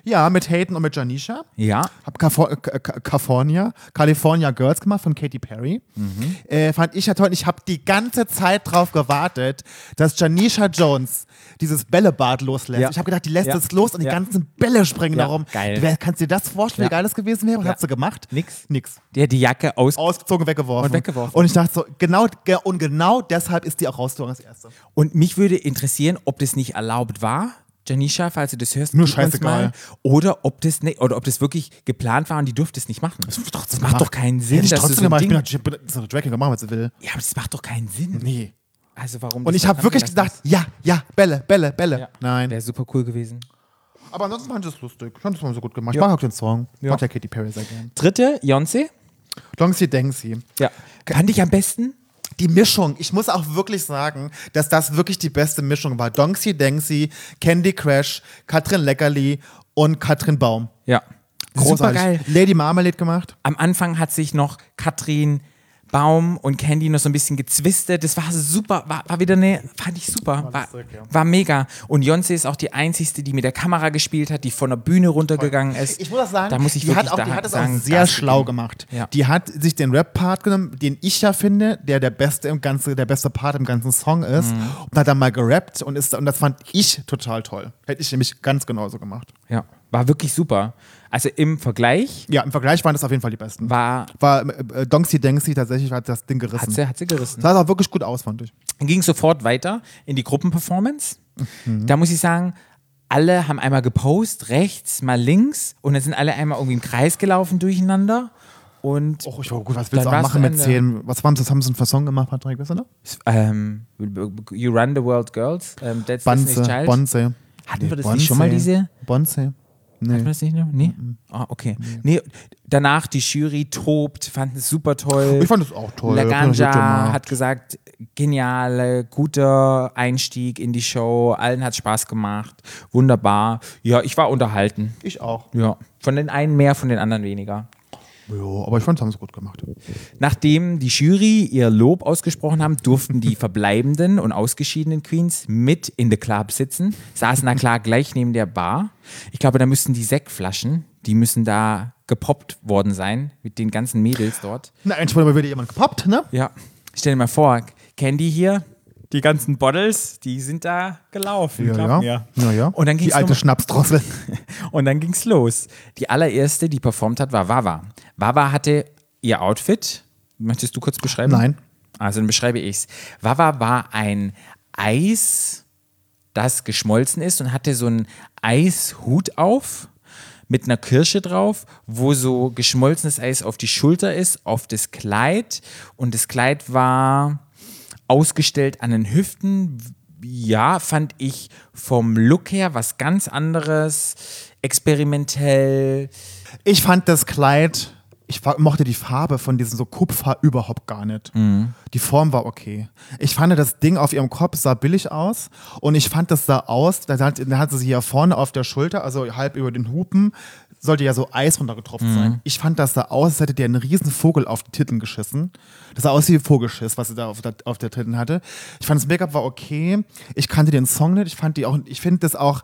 Ja, mit Hayden und mit Janisha. Ja, Hab äh, Ca- Ca- California, California Girls gemacht von Katy Perry. Mhm. Äh, fand ich ja toll. Ich habe die ganze Zeit drauf gewartet, dass Janisha Jones dieses Bällebad loslässt. Ja. Ich habe gedacht, die lässt Ja. es los und die Ja. ganzen Bälle springen Ja, darum. geil. Wer, kannst du dir das vorstellen, wie geil das gewesen wäre? Was Ja. hat sie gemacht? Nix. Nix. der hat die Jacke aus Ausgezogen, weggeworfen. Und weggeworfen. Und ich dachte so, genau, ge- und genau deshalb ist die auch rausgezogen als erste. Und mich würde interessieren, ob das nicht erlaubt war. Janisha, falls du das hörst, Nur scheißegal. Oder ob das ne, oder ob das wirklich geplant war und die durfte es nicht machen. Das, macht gemacht. doch keinen Sinn, Hätte ich trotzdem so ein gemacht. Ding, doch- ich bin so eine Drag Queen, machen, was sie will. Ja, aber das macht doch keinen Sinn. Nee. Also warum? Und das ich habe wirklich gedacht, ja, ja, Bälle, Bälle, Bälle. Ja. Nein. Wäre super cool gewesen. Aber ansonsten fand ich das lustig. Ich fand das mal so gut gemacht. Ja. Ich mag auch den Song. Ich Ja. mag ja Katy Perry sehr gern. Dritte, Beyoncé. Longsy Denksy. Ja. Fand ich am besten. Die Mischung, ich muss auch wirklich sagen, dass das wirklich die beste Mischung war. Donksy Denksy, Candy Crash, Katrin Leckerli und Katrin Baum. Ja. Super Großartig. geil. Lady Marmalade gemacht. Am Anfang hat sich noch Katrin Baum und Candy noch so ein bisschen gezwistet. Das war super, war, war wieder eine, fand ich super, war, war mega. Und Beyoncé ist auch die einzigste, die mit der Kamera gespielt hat, die von der Bühne runtergegangen ist. Ich muss auch sagen, da muss ich die, wirklich hat auch, die hat es sagen, auch sehr schlau gemacht. Ja. Die hat sich den Rap-Part genommen, den ich ja finde, der der beste im ganzen, der beste Part im ganzen Song ist, Mhm. und hat dann mal gerappt und ist und das fand ich total toll. Hätte ich nämlich ganz genauso gemacht. Ja, war wirklich super. Also im Vergleich Ja, im Vergleich waren das auf jeden Fall die besten. war, War äh, Donksy Denksy tatsächlich hat das Ding gerissen. hat sie, hat sie gerissen. sah auch wirklich gut aus, fand ich. ging sofort weiter in die Gruppenperformance. Mhm. Da muss ich sagen, alle haben einmal gepostet, rechts, mal links und dann sind alle einmal irgendwie im Kreis gelaufen durcheinander. Und Oh, ich war gut, was Dann willst du auch machen mit zehn? Was, haben sie, haben sie für einen Song gemacht, Patrick? Weißt du noch? ähm, You Run the World Girls, ähm, That's Bonze, Child. Bonze. Hatten wir das nicht schon mal, diese? Bonze. Hatten wir Nee. das nicht noch? Nee? Ah, okay. Nee, danach die Jury tobt, fand es super toll. Ich fand das auch toll. La Ich fand das gut Ganja gemacht. hat gesagt, geniale, guter Einstieg in die Show, allen hat Spaß gemacht, wunderbar. Ja, ich war unterhalten. Ich auch. Ja, von den einen mehr, von den anderen weniger. Ja, aber ich fand, das haben sie gut gemacht. Nachdem die Jury ihr Lob ausgesprochen haben, durften die *laughs* verbleibenden und ausgeschiedenen Queens mit in the Club sitzen, saßen da klar gleich neben der Bar. Ich glaube, da müssten die Sektflaschen, die müssen da gepoppt worden sein mit den ganzen Mädels dort. Na, wurde mal wieder jemand gepoppt, ne? Ja, stell dir mal vor, Candy hier, die ganzen Bottles, die sind da gelaufen. Ja, ja. ja, ja. Und dann ging's Die alte Schnapsdrossel. *laughs* Und dann ging's los. Die allererste, die performt hat, war Wawa. Wawa hatte ihr Outfit. Möchtest du kurz beschreiben? Nein. Also dann beschreibe ich's. Wawa war ein Eis, das geschmolzen ist und hatte so einen Eishut auf mit einer Kirsche drauf, wo so geschmolzenes Eis auf die Schulter ist, auf das Kleid. Und das Kleid war ausgestellt an den Hüften. Ja, fand ich vom Look her was ganz anderes, experimentell. Ich fand das Kleid, ich mochte die Farbe von diesem so Kupfer überhaupt gar nicht. Die Form war okay. Ich fand das Ding auf ihrem Kopf sah billig aus und ich fand das sah aus, da hat, da hatte sie hier vorne auf der Schulter, also halb über den Hupen, sollte ja so Eis runtergetropft sein. Ich fand das sah aus, als hätte der einen riesen Vogel auf die Titten geschissen. Das sah aus wie Vogelschiss, was sie da auf der, auf der Titten hatte. Ich fand das Make-up war okay. Ich kannte den Song nicht. Ich fand die auch, ich finde das auch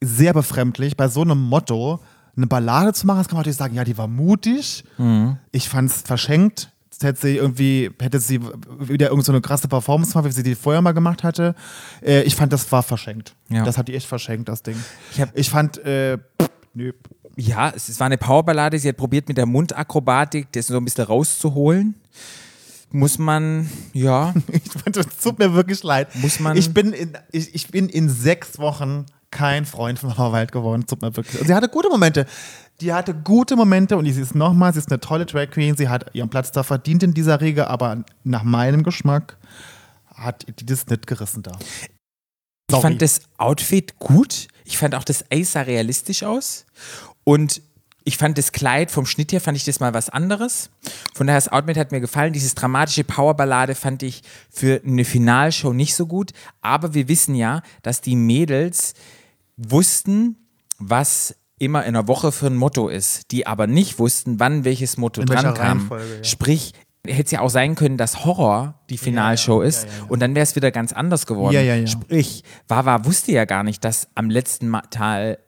sehr befremdlich, bei so einem Motto eine Ballade zu machen. Das kann man natürlich sagen, ja, die war mutig. Ich fand es verschenkt. Jetzt Hätte sie irgendwie, hätte sie wieder irgend so eine krasse Performance gemacht, wie sie die vorher mal gemacht hatte. Äh, ich fand, das war verschenkt. Ja. Das hat die echt verschenkt, das Ding. Ich ich fand, äh, pff, nö. Ja, es, es war eine Powerballade. Sie hat probiert, mit der Mundakrobatik das so ein bisschen rauszuholen. Muss man, ja, *laughs* das tut mir wirklich leid. Muss man- ich, bin in, ich, ich bin in sechs Wochen kein Freund von Hauerwald geworden. Tut mir wirklich. Und sie hatte gute Momente. Die hatte gute Momente und sie ist nochmal, sie ist eine tolle Drag Queen. Sie hat ihren Platz da verdient in dieser Riege, aber nach meinem Geschmack hat die das nicht gerissen da. Ich fand das Outfit gut. Ich fand auch das Eis sah realistisch aus. Und ich fand das Kleid vom Schnitt her, fand ich das mal was anderes. Von daher, das Outfit hat mir gefallen. Dieses dramatische Powerballade fand ich für eine Finalshow nicht so gut. Aber wir wissen ja, dass die Mädels wussten, was immer in einer Woche für ein Motto ist, die aber nicht wussten, wann welches Motto In dran kam. Reihenfolge, ja. Sprich, Hätte es ja auch sein können, dass Horror die Finalshow ist und dann wäre es wieder ganz anders geworden. Ja, ja, ja. Sprich, Wawa wusste ja gar nicht, dass am letzten Ma Tal,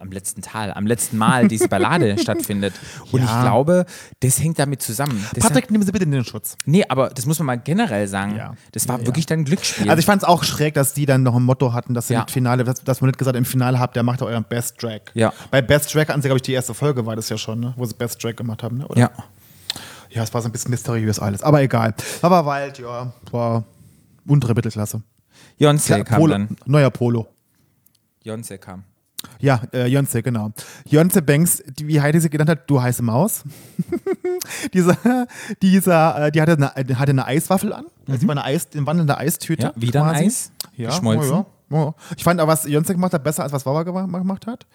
am letzten Tal, am letzten Mal diese Ballade *laughs* stattfindet. Und Ja. ich glaube, das hängt damit zusammen. Das Patrick, nehmen Sie bitte den Schutz. nee, aber das muss man mal generell sagen. Ja. Das war Ja, ja. wirklich dann ein Glücksspiel. Also ich fand es auch schräg, dass die dann noch ein Motto hatten, dass sie Ja. im Finale, dass, dass man nicht gesagt hat, im Finale habt, der macht ja euren Best Drag. Ja. Bei Best Drag hatten sie, glaube ich, die erste Folge war das ja schon, ne? wo sie Best Drag gemacht haben. Ne? Oder? ja. Ja, es war so ein bisschen mysteriös alles, aber egal. Aber Wild, ja, war untere Mittelklasse. Jonse Ja, kam Polo, dann. Neuer Polo. Jonse kam. Ja, äh, Jonze, genau. Jonze Banks, die, wie Heidi sie genannt hat, du heiße Maus. *laughs* dieser, dieser, äh, die hatte eine, hatte eine Eiswaffel an. Also die war eine Eis, eine wandelnde Eistüte. Mhm. Ja, wieder ein quasi. Eis, Ja, geschmolzen. Ja, ja. Ja. Ich fand aber, was Jonze gemacht hat, besser als was Wawa gema- gemacht hat.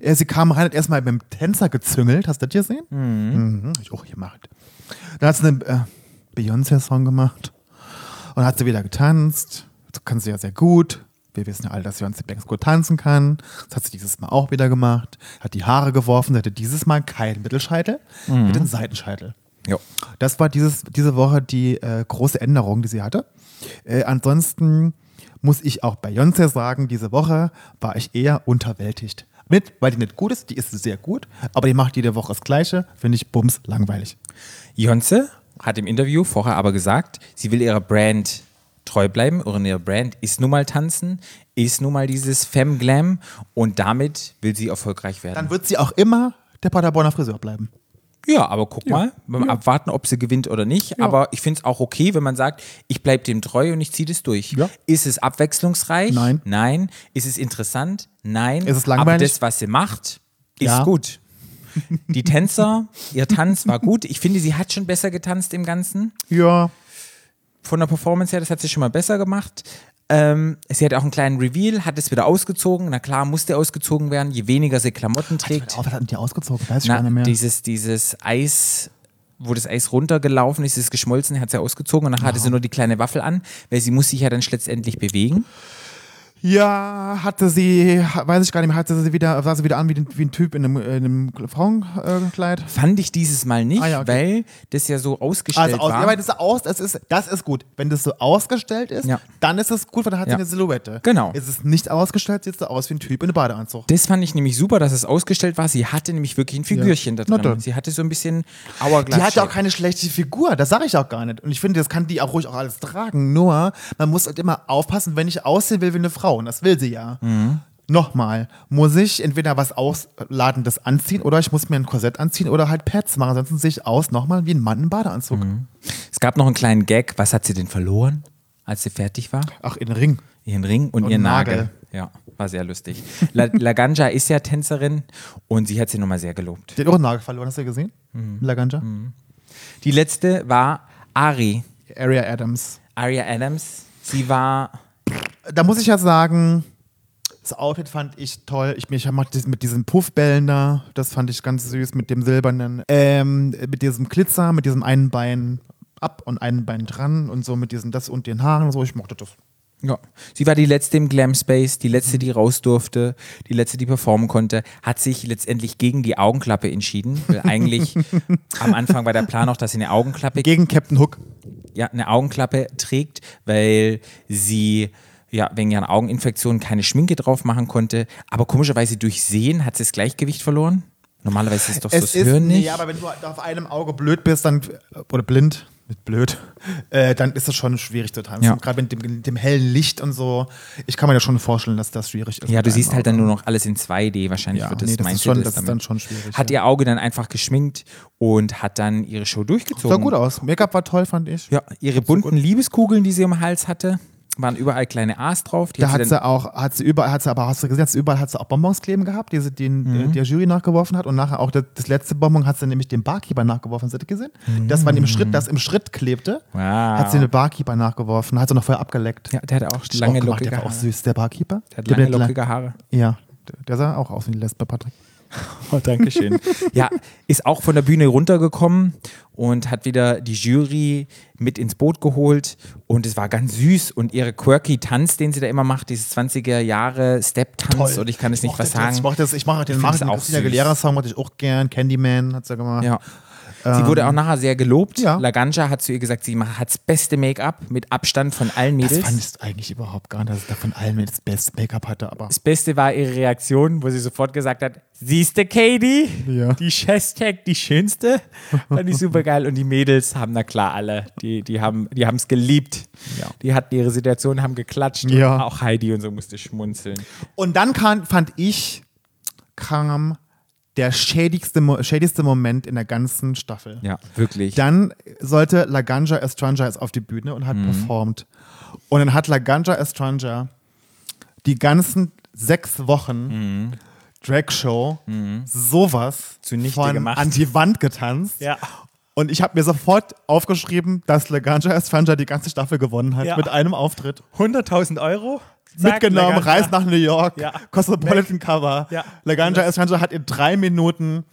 Äh, sie kam rein und erstmal mit dem Tänzer gezüngelt. Hast du das gesehen? Mhm. Hab ich auch gemacht. Dann hat sie einen äh, Beyoncé-Song gemacht und hat sie wieder getanzt. Das kann sie ja sehr gut. Wir wissen ja alle, dass Beyoncé Banks gut tanzen kann. Das hat sie dieses Mal auch wieder gemacht. Hat die Haare geworfen. Sie hatte dieses Mal keinen Mittelscheitel, sie hatte einen Seitenscheitel. Jo. Das war dieses, diese Woche die äh, große Änderung, die sie hatte. Äh, ansonsten muss ich auch bei Beyoncé sagen, diese Woche war ich eher unterwältigt. Mit, weil die nicht gut ist, die ist sehr gut, aber die macht jede Woche das Gleiche, finde ich bums langweilig. Jonse hat im Interview vorher aber gesagt, sie will ihrer Brand treu bleiben. Ihre Brand ist nun mal tanzen, ist nun mal dieses Femme Glam und damit will sie erfolgreich werden. Dann wird sie auch immer der Paderborner Friseur bleiben. Ja, aber guck mal, mal abwarten, ob sie gewinnt oder nicht. Aber ich finde es auch okay, wenn man sagt, ich bleibe dem treu und ich ziehe das durch. Ja. Ist es abwechslungsreich? Nein. Nein. Ist es interessant? Nein. Ist es Aber langweilig? das, was sie macht, ist Ja. gut. Die Tänzer, ihr Tanz war gut. Ich finde, sie hat schon besser getanzt im Ganzen. Ja. von der Performance her, das hat sie schon mal besser gemacht. Ähm, sie hat auch einen kleinen Reveal, hat es wieder ausgezogen. Na klar, musste ausgezogen werden, je weniger sie Klamotten trägt. Oh, was hat die ausgezogen? Weiß ich Na, gar nicht mehr. dieses, dieses Eis, wo das Eis runtergelaufen ist, ist geschmolzen, hat sie ausgezogen und dann hatte sie nur die kleine Waffel an, weil sie muss sich ja dann letztendlich bewegen. Ja, hatte sie, weiß ich gar nicht mehr, hatte sie wieder, sah sie wieder an wie, den, wie ein Typ in einem, in einem Frauenkleid. Fand ich dieses Mal nicht, Ah ja, okay. weil das ja so ausgestellt Also aus, war. ja, weil das, ist aus, das, ist, das ist gut. Wenn das so ausgestellt ist, Ja. dann ist es gut, weil dann hat Ja. sie eine Silhouette. Genau. Ist es nicht ausgestellt, sieht sie aus wie ein Typ in einem Badeanzug. das fand ich nämlich super, dass es ausgestellt war. Sie hatte nämlich wirklich ein Figürchen da drin. Sie hatte so ein bisschen Hourglass. Die hat ja auch keine schlechte Figur, das sage ich auch gar nicht. Und ich finde, das kann die auch ruhig auch alles tragen. Nur, man muss halt immer aufpassen, wenn ich aussehen will wie eine Frau. Und das will sie ja. Mhm. Nochmal, muss ich entweder was Ausladendes anziehen oder ich muss mir ein Korsett anziehen oder halt Pads machen. Ansonsten sehe ich aus nochmal wie ein Mann im Badeanzug. Mhm. Es gab noch einen kleinen Gag. Was hat sie denn verloren, als sie fertig war? Ach, in den Ring. Ihren Ring und, Und ihren Nagel. Nagel. Ja, war sehr lustig. La, *laughs* Laganja ist ja Tänzerin und sie hat sie nochmal sehr gelobt. Die hat auch einen Nagel verloren, hast du gesehen? Mhm. Laganja? Die letzte war Ari. Area Adams. Aria Adams. Sie war. Da muss ich ja sagen, das Outfit fand ich toll. Ich, ich mag das mit diesen Puffbällen da, das fand ich ganz süß mit dem silbernen, ähm, mit diesem Glitzer, mit diesem einen Bein ab und einen Bein dran und so mit diesen das und den Haaren und so. Ich mochte das. Ja. Sie war die letzte im Glam Space, die letzte, die raus durfte, die letzte, die performen konnte, hat sich letztendlich gegen die Augenklappe entschieden. Weil eigentlich *laughs* am Anfang war der Plan auch, dass sie eine Augenklappe Gegen Captain Hook. ja, eine Augenklappe trägt, weil sie ja, wegen ihrer Augeninfektion keine Schminke drauf machen konnte. Aber komischerweise durch Sehen hat sie das Gleichgewicht verloren. Normalerweise ist es doch so Es das ist, Hören nicht. nee, aber wenn du auf einem Auge blöd bist, dann, oder blind, mit blöd, *laughs* äh, dann ist es schon schwierig zu tanzen. Ja. Gerade mit dem, dem hellen Licht und so. Ich kann mir ja schon vorstellen, dass das schwierig ist. ja, du siehst halt Auge. dann nur noch alles in 2D. Wahrscheinlich Ja, wird das, nee, das ist schon- das das ist dann schon schwierig, Hat ja. ihr Auge dann einfach geschminkt und hat dann ihre Show durchgezogen. Sah gut aus. Make-up war toll, fand ich. Ja, ihre bunten Liebeskugeln, die sie am Hals hatte, waren überall kleine A's drauf. Die Da hat hat sie sie dann, auch, hat sie überall, hat sie aber, hast du gesehen, hat sie überall hat sie auch Bonbons kleben gehabt, die sie den, Mhm. äh, der Jury nachgeworfen hat. Und nachher auch das, das letzte Bonbon hat sie nämlich dem Barkeeper nachgeworfen. Hast du das gesehen? Das war im Schritt, das im Schritt klebte. Wow. Hat sie den Barkeeper nachgeworfen, hat sie noch vorher abgeleckt. ja, der hatte auch Hat sie lange gemacht, lockige der war auch Haare. süß, der Barkeeper. Der hat Der lange mit- lockige Haare. Ja, der- der sah auch aus wie eine Lesbe, Patrick. *laughs* Oh, danke schön. ja, ist auch von der Bühne runtergekommen und hat wieder die Jury mit ins Boot geholt und es war ganz süß und ihre quirky Tanz, den sie da immer macht, dieses 20er Jahre Step-Tanz oder ich kann es nicht was sagen. Ich mochte das, ich mache den Ich auch Christina süß. Aguilera Song, hatte ich auch gern. Candyman hat sie gemacht. Ja. Sie wurde auch nachher sehr gelobt. Ähm, ja. Laganja hat zu ihr gesagt, sie hat das beste Make-up mit Abstand von allen Das Mädels. fand ich eigentlich überhaupt gar nicht, dass ich da von allen das beste Make-up hatte, aber Das Beste war ihre Reaktion, wo sie sofort gesagt hat: Siehste, Katie? Ja. Die Hashtag, die schönste. Fand ich super geil. Und die Mädels haben, na klar, alle, die, die haben die es geliebt. Ja. Die hatten ihre Situation, haben geklatscht. Ja. Auch Heidi und so musste schmunzeln. Und dann kam, fand ich, kam der schädigste, schädigste Moment in der ganzen Staffel. Ja, wirklich. Dann sollte Laganja Estranja jetzt auf die Bühne und hat Mhm. performt. Und dann hat Laganja Estranja die ganzen sechs Wochen Drag-Show sowas Mhm. Zunichte von gemacht. an die Wand getanzt. Ja. Und ich habe mir sofort aufgeschrieben, dass Laganja Estranja die ganze Staffel gewonnen hat Ja. mit einem Auftritt. 100.000 Euro? Mitgenommen, Laganja. reist nach New York, Ja. Cosmopolitan Cover. Ja. Laganja Estranja hat in drei Minuten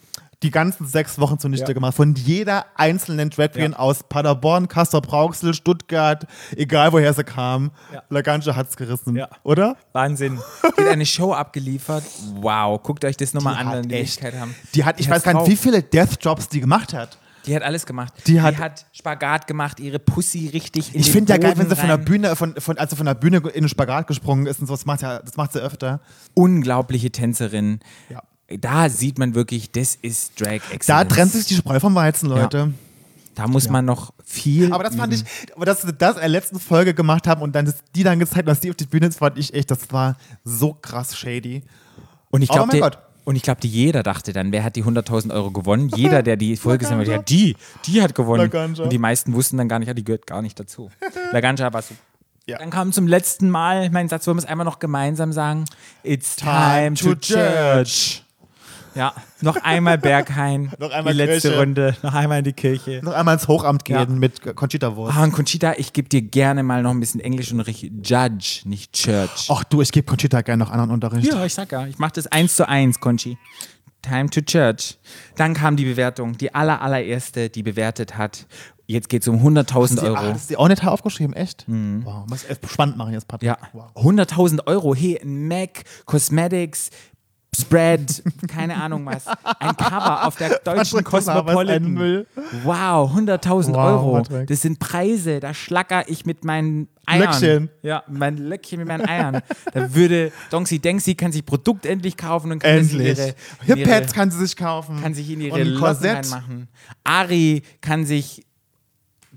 die ganzen sechs Wochen zunichte Ja. gemacht. Von jeder einzelnen Drag Queen Ja. aus Paderborn, Castor Brauxel, Stuttgart, egal woher sie kam. Ja. Laganja hat es gerissen, Ja. oder? Wahnsinn. *laughs* Die hat eine Show abgeliefert. Wow. Guckt euch das nochmal Die an, wenn die Möglichkeit haben. Die hat, ich weiß gar nicht, wie viele Death Jobs die gemacht hat. Die hat alles gemacht. Die hat- Spagat gemacht, ihre Pussy richtig in Ich finde ja geil, wenn sie von der. Bühne, von, von, also von der Bühne in den Spagat gesprungen ist und so, das macht, ja, das macht sie öfter. Unglaubliche Tänzerin. Ja. Da sieht man wirklich, das ist Drag Excellence. Da trennt sich die Spreu vom Weizen, Leute. Da muss man noch viel. Aber das fand üben. ich, aber dass sie das in der letzten Folge gemacht haben und dann die dann gezeigt, dass die auf die Bühne ist, fand ich echt, das war so krass shady. Und ich Oh glaube, mein Gott. Und ich glaube, jeder dachte dann, wer hat die 100.000 Euro gewonnen? *laughs* Jeder, der die Folge gesehen hat, ja, die, die hat gewonnen. Laganja. Und die meisten wussten dann gar nicht, ja, die gehört gar nicht dazu. *laughs* Laganja war super. Ja. Dann kam zum letzten Mal mein Satz, wollen wir es einmal noch gemeinsam sagen? It's time, to, church. Ja, noch einmal Berghain. *laughs* Noch einmal die letzte Kirche. Runde. Noch einmal in die Kirche. Noch einmal ins Hochamt gehen Ja. mit Conchita Wurst. Ah, und Conchita, ich gebe dir gerne mal noch ein bisschen Englischunterricht. Judge, nicht Church. Ach du, ich gebe Conchita gerne noch anderen Unterricht. Ja, ich sag ja, ich mache das eins zu eins, Conchi. Time to Church. Dann kam die Bewertung, die aller, allererste, die bewertet hat. Jetzt geht es um 100.000 Die, ah, Euro. das ist die auch nicht aufgeschrieben, echt? Wow, muss spannend machen jetzt, Patrick. Ja, Wow. 100.000 Euro. Hey, ein Mac, Cosmetics, Spread, keine Ahnung was. Ein Cover auf der deutschen Cosmopolitan. Wow, 100.000 Wow, Euro. Patrick. Das sind Preise, da schlacker ich mit meinen Eiern. Löckchen. Ja, mein Löckchen mit meinen Eiern. Da würde Donksy Denksy kann sich Produkt endlich kaufen und kann Endlich. ihre, ihre, kann sie sich kaufen. kann sich in ihre Korsett. reinmachen. Ari kann sich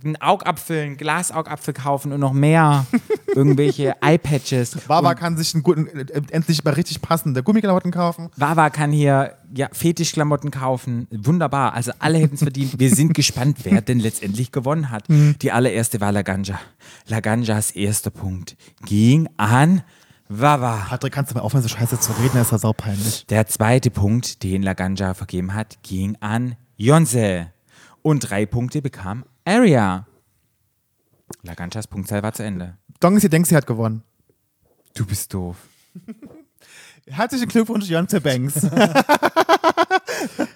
einen Augapfel, einen Glasaugapfel kaufen und noch mehr *laughs* irgendwelche Eyepatches. Wawa kann sich einen guten, äh, endlich mal richtig passende Gummiklamotten kaufen. Wawa kann hier ja, Fetischklamotten kaufen. Wunderbar. Also alle hätten es verdient. Wir sind gespannt, *laughs* wer denn letztendlich gewonnen hat. Mhm. Die allererste war Laganja. Laganjas erster Punkt ging an Wawa. Patrick, kannst du mal aufhören, so scheiße zu reden? Das ist ja saupeinlich. Der zweite Punkt, den Laganja vergeben hat, ging an Jonse. Und drei Punkte bekam Aria. Laganjas Punktzahl war zu Ende. Dongi denkt, sie hat gewonnen. Du bist doof. *laughs* Herzlichen Glückwunsch, Jonte Banks. *laughs*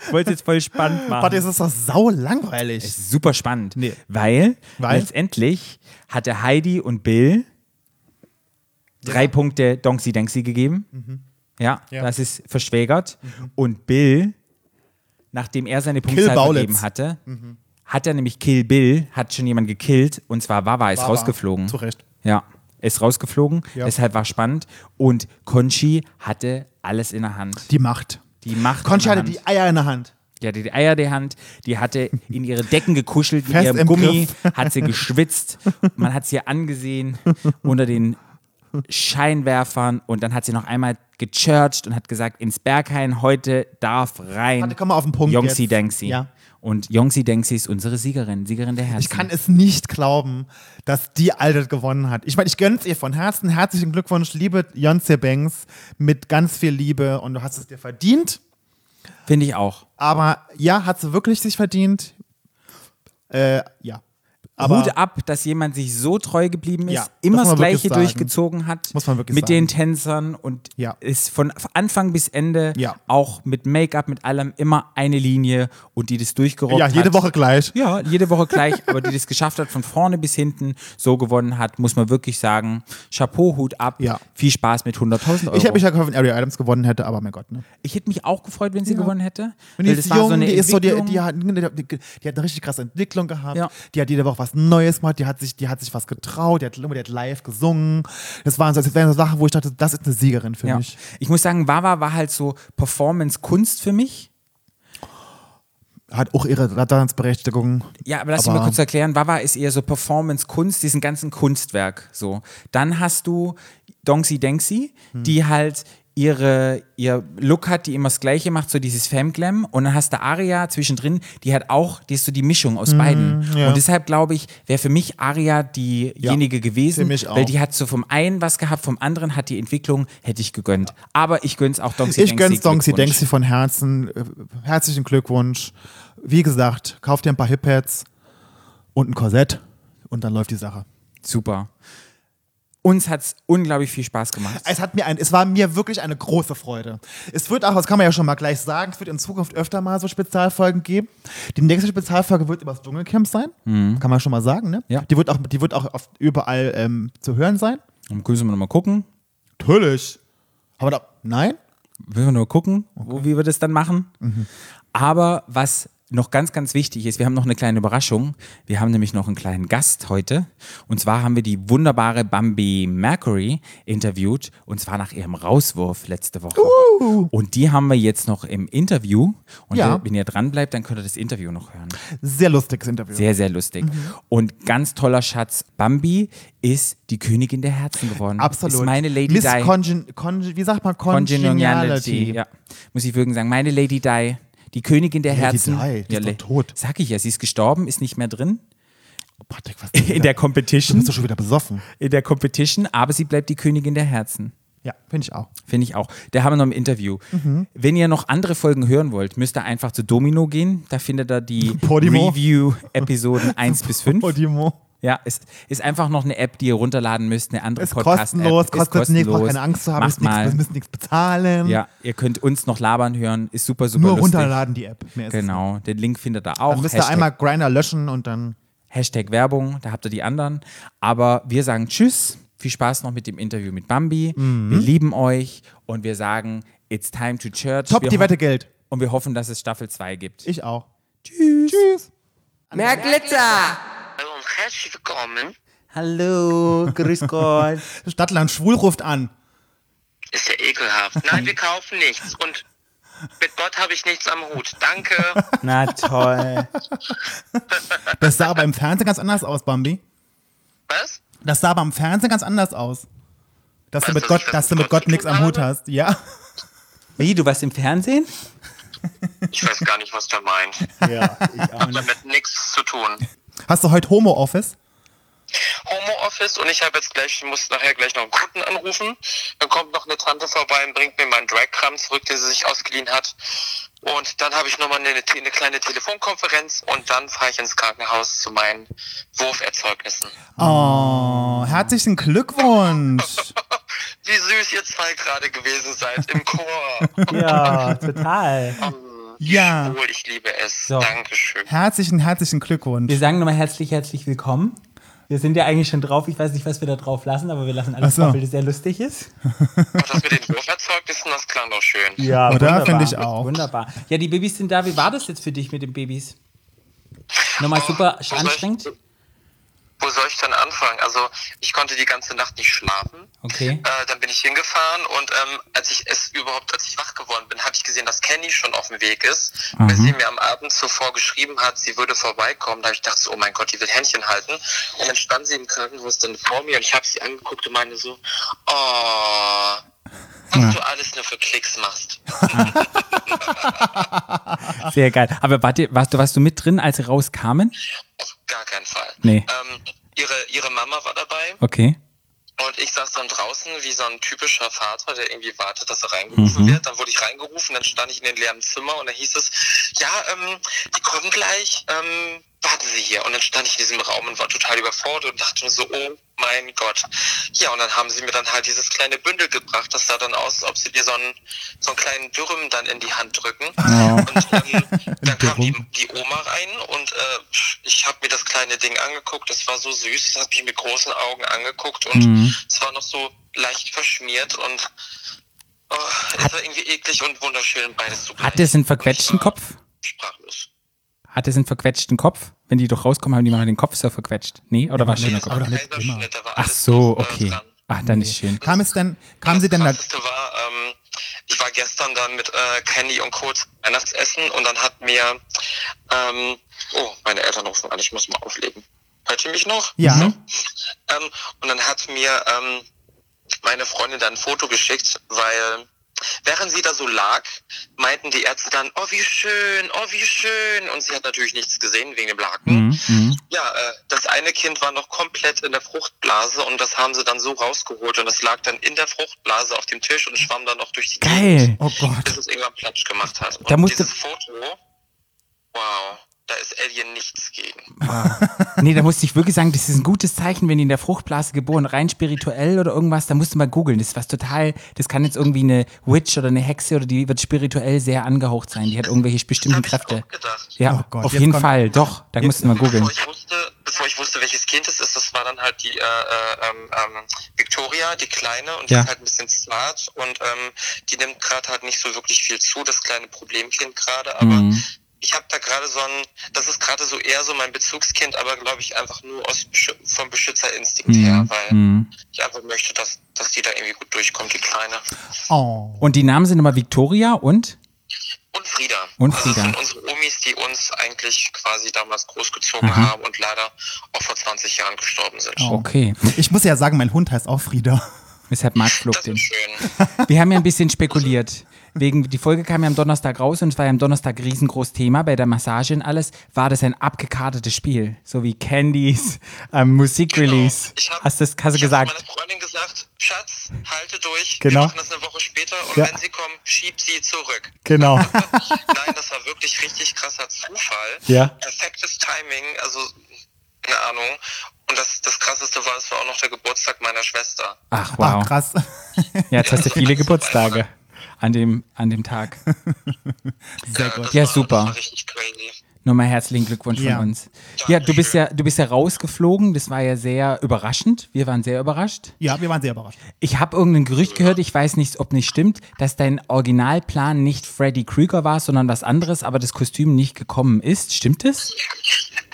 Ich wollte es jetzt voll spannend machen. Warte, es ist doch sau langweilig. Es ist super spannend, Nee. weil, Weil? letztendlich hatte Heidi und Bill drei Punkte Donksy Denksy gegeben. Ja, Ja. das ist verschwägert. Und Bill, nachdem er seine Punktzahl vergeben hatte, hat er nämlich Kill Bill, hat schon jemand gekillt und zwar Wawa ist Wawa. rausgeflogen. Zu Recht. Ja, ist rausgeflogen, Ja. deshalb war spannend. Und Conchi hatte alles in der Hand. Die Macht. Die Macht. Conchi in hatte Hand. die Eier in der Hand. Die hatte die Eier der Hand, die hatte in ihre Decken gekuschelt mit ihrem Gummi, Griff. hat sie geschwitzt, man hat sie angesehen unter den Scheinwerfern und dann hat sie noch einmal gechurcht und hat gesagt, ins Berghain heute darf rein Warte, komm mal auf den Punkt Yongsi jetzt. Denksi. Ja. Und Yongsi Denksi ist unsere Siegerin, Siegerin der Herzen. Ich kann es nicht glauben, dass die Alte gewonnen hat. Ich meine, ich gönn's ihr von Herzen. Herzlichen Glückwunsch, liebe Jonce Banks, mit ganz viel Liebe und du hast es dir verdient. Finde ich auch. Aber ja, hat sie wirklich sich verdient? Äh, ja. Aber Hut ab, dass jemand sich so treu geblieben ist, Ja, immer das Gleiche durchgezogen hat. Muss man wirklich Mit sagen. den Tänzern und Ja. ist von Anfang bis Ende Ja. auch mit Make-up, mit allem immer eine Linie und die das durchgerockt ja, hat. jede Woche gleich. Ja, jede Woche gleich, aber die das geschafft hat, von vorne bis hinten so gewonnen hat, muss man wirklich sagen, Chapeau, Hut ab, Ja. viel Spaß mit 100.000 Euro. Ich hätte mich ja gefreut, wenn Ari Adams gewonnen hätte, aber mein Gott, ne? Ich hätte mich auch gefreut, wenn sie gewonnen hätte. Die weil ist das war jung, so eine die ist so, die, Entwicklung. die, hat, die, hat eine richtig krasse Entwicklung gehabt. Ja. Die hat jede Woche was Neues gemacht, die hat sich, die hat sich was getraut, die hat, die hat live gesungen. Das waren so, das wären so Sachen, wo ich dachte, das ist eine Siegerin für ja. mich. Ich muss sagen, Wawa war halt so Performance-Kunst für mich. Hat auch ihre Daseinsberechtigung. Ja, aber lass Aber- mich mal kurz erklären. Wawa ist eher so Performance-Kunst, diesen ganzen Kunstwerk. So. Dann hast du Dongsi Dengsi, Hm. die halt ihre, ihr Look hat, die immer das Gleiche macht, so dieses Femglam. Und dann hast du Aria zwischendrin, die hat auch, die ist so die Mischung aus beiden. Hm, ja. Und deshalb glaube ich, wäre für mich Aria diejenige gewesen, mich auch. weil die hat so vom einen was gehabt, vom anderen hat die Entwicklung, hätte ich gegönnt. Aber ich gönn's auch Dongsi Ich gönn's Glückwunsch. Dengsi von Herzen. Äh, Herzlichen Glückwunsch. Wie gesagt, kauft dir ein paar Hip-Pads und ein Korsett und dann läuft die Sache. Super. Uns hat's unglaublich viel Spaß gemacht. Es, hat mir ein, es war mir wirklich eine große Freude. Es wird auch, das kann man ja schon mal gleich sagen, es wird in Zukunft öfter mal so Spezialfolgen geben. Die nächste Spezialfolge wird über das Dschungelcamp sein. Kann man schon mal sagen, ne? Ja. Die wird auch, die wird auch auf, überall ähm, zu hören sein. Dann müssen wir nochmal gucken. Natürlich. Aber da, nein? Will wir nur gucken, wo, wie wir das dann machen. Aber was noch ganz, ganz wichtig ist, wir haben noch eine kleine Überraschung. Wir haben nämlich noch einen kleinen Gast heute. Und zwar haben wir die wunderbare Bambi Mercury interviewt. Und zwar nach ihrem Rauswurf letzte Woche. Und die haben wir jetzt noch im Interview. Und Ja. wenn ihr dran bleibt, dann könnt ihr das Interview noch hören. Sehr lustiges Interview. Sehr, sehr lustig. Und ganz toller Schatz. Bambi ist die Königin der Herzen geworden. Absolut. Ist meine Lady Miss Di. Congen, Congen, wie sagt man? Congeniality. Congeniality. Ja. Muss ich wirklich sagen. Meine Lady Di, die Königin der Herzen. Di, die ist Le- doch tot. Sag ich ja, sie ist gestorben, ist nicht mehr drin. Patrick, was *laughs* In der Du Competition. bist doch schon wieder besoffen. In der Competition, aber sie bleibt die Königin der Herzen. Ja, finde ich auch. Finde ich auch. Der haben wir noch im Interview. Mhm. Wenn ihr noch andere Folgen hören wollt, müsst ihr einfach zu Domino gehen. Da findet ihr die. Review-Episoden *laughs* 1 bis 5. Podimo. Ja, es ist einfach noch eine App, die ihr runterladen müsst, eine andere Ist Podcast-App. kostenlos, Ist kostet nichts, braucht kostenlos. keine Angst zu haben, Macht mal. wir müssen nichts bezahlen. Ja, ihr könnt uns noch labern hören, ist super, super Nur lustig. runterladen die App. Mehr ist es Genau, den Link findet ihr auch. Dann müsst ihr Hashtag, einmal Grinder löschen und dann. Hashtag Werbung, da habt ihr die anderen. Aber wir sagen Tschüss, viel Spaß noch mit dem Interview mit Bambi. Mhm. Wir lieben euch und wir sagen, it's time to church. Top, wir die Wette gilt. Und wir hoffen, dass es Staffel 2 gibt. Ich auch. Tschüss. Tschüss. Mehr Glitzer! Hallo und herzlich willkommen. Hallo, grüß *laughs* Gott. Stadtland Schwul ruft an. Ist ja ekelhaft. Nein, wir *laughs* kaufen nichts. Und mit Gott habe ich nichts am Hut. Danke. *laughs* Na toll. Das sah aber im Fernsehen ganz anders aus, Bambi. Was? Das sah aber im Fernsehen ganz anders aus. Dass du Was, mit Gott, dass du mit Gott nichts am Hut hast. Ja. Wie, du warst im Fernsehen? Ich weiß gar nicht, was der meint. Ja, ich auch Hat damit nichts zu tun. Hast du heute Homo-Office? Homeoffice und ich habe jetzt gleich, ich muss nachher gleich noch einen Kunden anrufen. Dann kommt noch eine Tante vorbei und bringt mir meinen Drag-Kram zurück, den sie sich ausgeliehen hat. Und dann habe ich nochmal eine, eine kleine Telefonkonferenz und dann fahre ich ins Krankenhaus zu meinen Wurferzeugnissen. Oh, herzlichen Glückwunsch. *laughs* Wie süß ihr zwei gerade gewesen seid im Chor. Ja, total. *laughs* Ja. Wohl, ich liebe es. So. Dankeschön. Herzlichen, herzlichen Glückwunsch. Wir sagen nochmal herzlich, herzlich willkommen. Wir sind ja eigentlich schon drauf. Ich weiß nicht, was wir da drauf lassen, aber wir lassen alles Ach so. drauf, weil das sehr lustig ist. Und das mit den Wurferzeugnissen, das klang doch schön. Ja, Oder? wunderbar. Finde ich auch. Wunderbar. Ja, die Babys sind da. Wie war das jetzt für dich mit den Babys? Nochmal super soll anstrengend? Ich, wo soll ich denn anfangen? Also, ich konnte die ganze Nacht nicht schlafen. Okay. Äh, dann bin ich hingefahren und ähm, als ich es überhaupt, als ich wach geworden bin, habe ich gesehen, dass Kenny schon auf dem Weg ist. Weil sie mir am Abend zuvor geschrieben hat, sie würde vorbeikommen. Da habe ich gedacht, so, oh mein Gott, die will Händchen halten. Und dann stand sie im Krankenhaus dann vor mir und ich habe sie angeguckt und meine so, oh, was du alles nur für Klicks machst. *laughs* Sehr geil. Aber wart ihr, warst, du, warst du mit drin, als sie rauskamen? *laughs* Gar keinen Fall. Nee. Ähm, ihre, ihre Mama war dabei. Okay. Und ich saß dann draußen wie so ein typischer Vater, der irgendwie wartet, dass er reingerufen Mhm. wird. Dann wurde ich reingerufen, dann stand ich in den leeren Zimmer und dann hieß es, ja, ähm, die kommen gleich, ähm, warten Sie hier. Und dann stand ich in diesem Raum und war total überfordert und dachte mir so, oh mein Gott. Ja, und dann haben sie mir dann halt dieses kleine Bündel gebracht. Das sah dann aus, als ob sie dir so einen, so einen kleinen Dürren dann in die Hand drücken. Und ähm, dann *laughs* kam die, die Oma rein und äh, ich habe mir das kleine Ding angeguckt. Das war so süß. Das hat mich mit großen Augen angeguckt und es war noch so leicht verschmiert und oh, es war irgendwie eklig und wunderschön beides zugleich. Hat es einen verquetschten Ich Kopf? Sprachlos. Hat es einen verquetschten Kopf? Wenn die doch rauskommen, haben die mal den Kopf so verquetscht. Nee, oder war nee, schöner Kopf? Ach so, okay. Ach, dann ist schön. Kam es denn, kam sie das denn da, war, ähm, ich war gestern dann mit äh, Candy und Co. Weihnachtsessen und dann hat mir, ähm, oh, meine Eltern rufen an, ich muss mal auflegen. Hört ihr mich noch? Ja. So. Ähm, und dann hat mir ähm, meine Freundin dann ein Foto geschickt, weil während sie da so lag, meinten die Ärzte dann, oh wie schön, oh wie schön. Und sie hat natürlich nichts gesehen wegen dem Laken. Mhm, mhm. Ja, äh, das eine Kind war noch komplett in der Fruchtblase und das haben sie dann so rausgeholt und es lag dann in der Fruchtblase auf dem Tisch und schwamm dann noch durch die Geil. oh Gott. bis es irgendwann Platsch gemacht hat. Und Da musste- dieses Foto, wow, da ist Alien nichts gegen. Nee, da musste ich wirklich sagen, das ist ein gutes Zeichen, wenn die in der Fruchtblase geboren, rein spirituell oder irgendwas, da musst du mal googeln. Das ist was total, das kann jetzt irgendwie eine Witch oder eine Hexe oder die wird spirituell sehr angehaucht sein. Die hat irgendwelche bestimmten Kräfte. Ja, Oh Gott, auf jeden kommt- Fall, doch. Da musst du mal googeln. Bevor ich wusste, bevor ich wusste, welches Kind es ist, das war dann halt die äh, äh, ähm, ähm, Victoria, die kleine, und die Ja. ist halt ein bisschen smart und ähm, die nimmt gerade halt nicht so wirklich viel zu, das kleine Problemkind gerade, aber Mhm. Ich habe da gerade so ein, das ist gerade so eher so mein Bezugskind, aber glaube ich einfach nur aus vom Beschützerinstinkt her, weil Mhm. ich einfach möchte, dass, dass die da irgendwie gut durchkommt, die Kleine. Oh. Und die Namen sind immer Victoria und? Und Frieda. Und Also Frieda. Das sind unsere Omis, die uns eigentlich quasi damals großgezogen haben und leider auch vor 20 Jahren gestorben sind. Okay. Ich muss ja sagen, mein Hund heißt auch Frieda. Weshalb Marc Das flucht den. ist schön. Wir haben ja ein bisschen spekuliert. Wegen, die Folge kam ja am Donnerstag raus und es war ja am Donnerstag riesengroß Thema bei der Massage und alles. War das ein abgekartetes Spiel? So wie Candies ähm, Musikrelease. Genau. Ich hab- Hast, das, hast du ich gesagt? habe meiner Freundin gesagt, Schatz, halte durch. Genau. Wir machen das eine Woche später und Ja. wenn sie kommen, schieb sie zurück. Genau. *laughs* Nein, das war wirklich richtig krasser Zufall. Ja. Perfektes Timing, also keine Ahnung. Und das, das krasseste war, es war auch noch der Geburtstag meiner Schwester. Ach, Ach, wow. krass. Ja, jetzt hast du viele Geburtstage *laughs* an dem, an dem Tag. *laughs* Sehr Ja, gut. das Ja, war, super. Nochmal herzlichen Glückwunsch Ja. von uns. Ja, du bist ja, du bist ja rausgeflogen. Das war ja sehr überraschend. Wir waren sehr überrascht. Ja, wir waren sehr überrascht. Ich habe irgendein Gerücht gehört, ich weiß nicht, ob nicht stimmt, dass dein Originalplan nicht Freddy Krüger war, sondern was anderes, aber das Kostüm nicht gekommen ist. Stimmt es?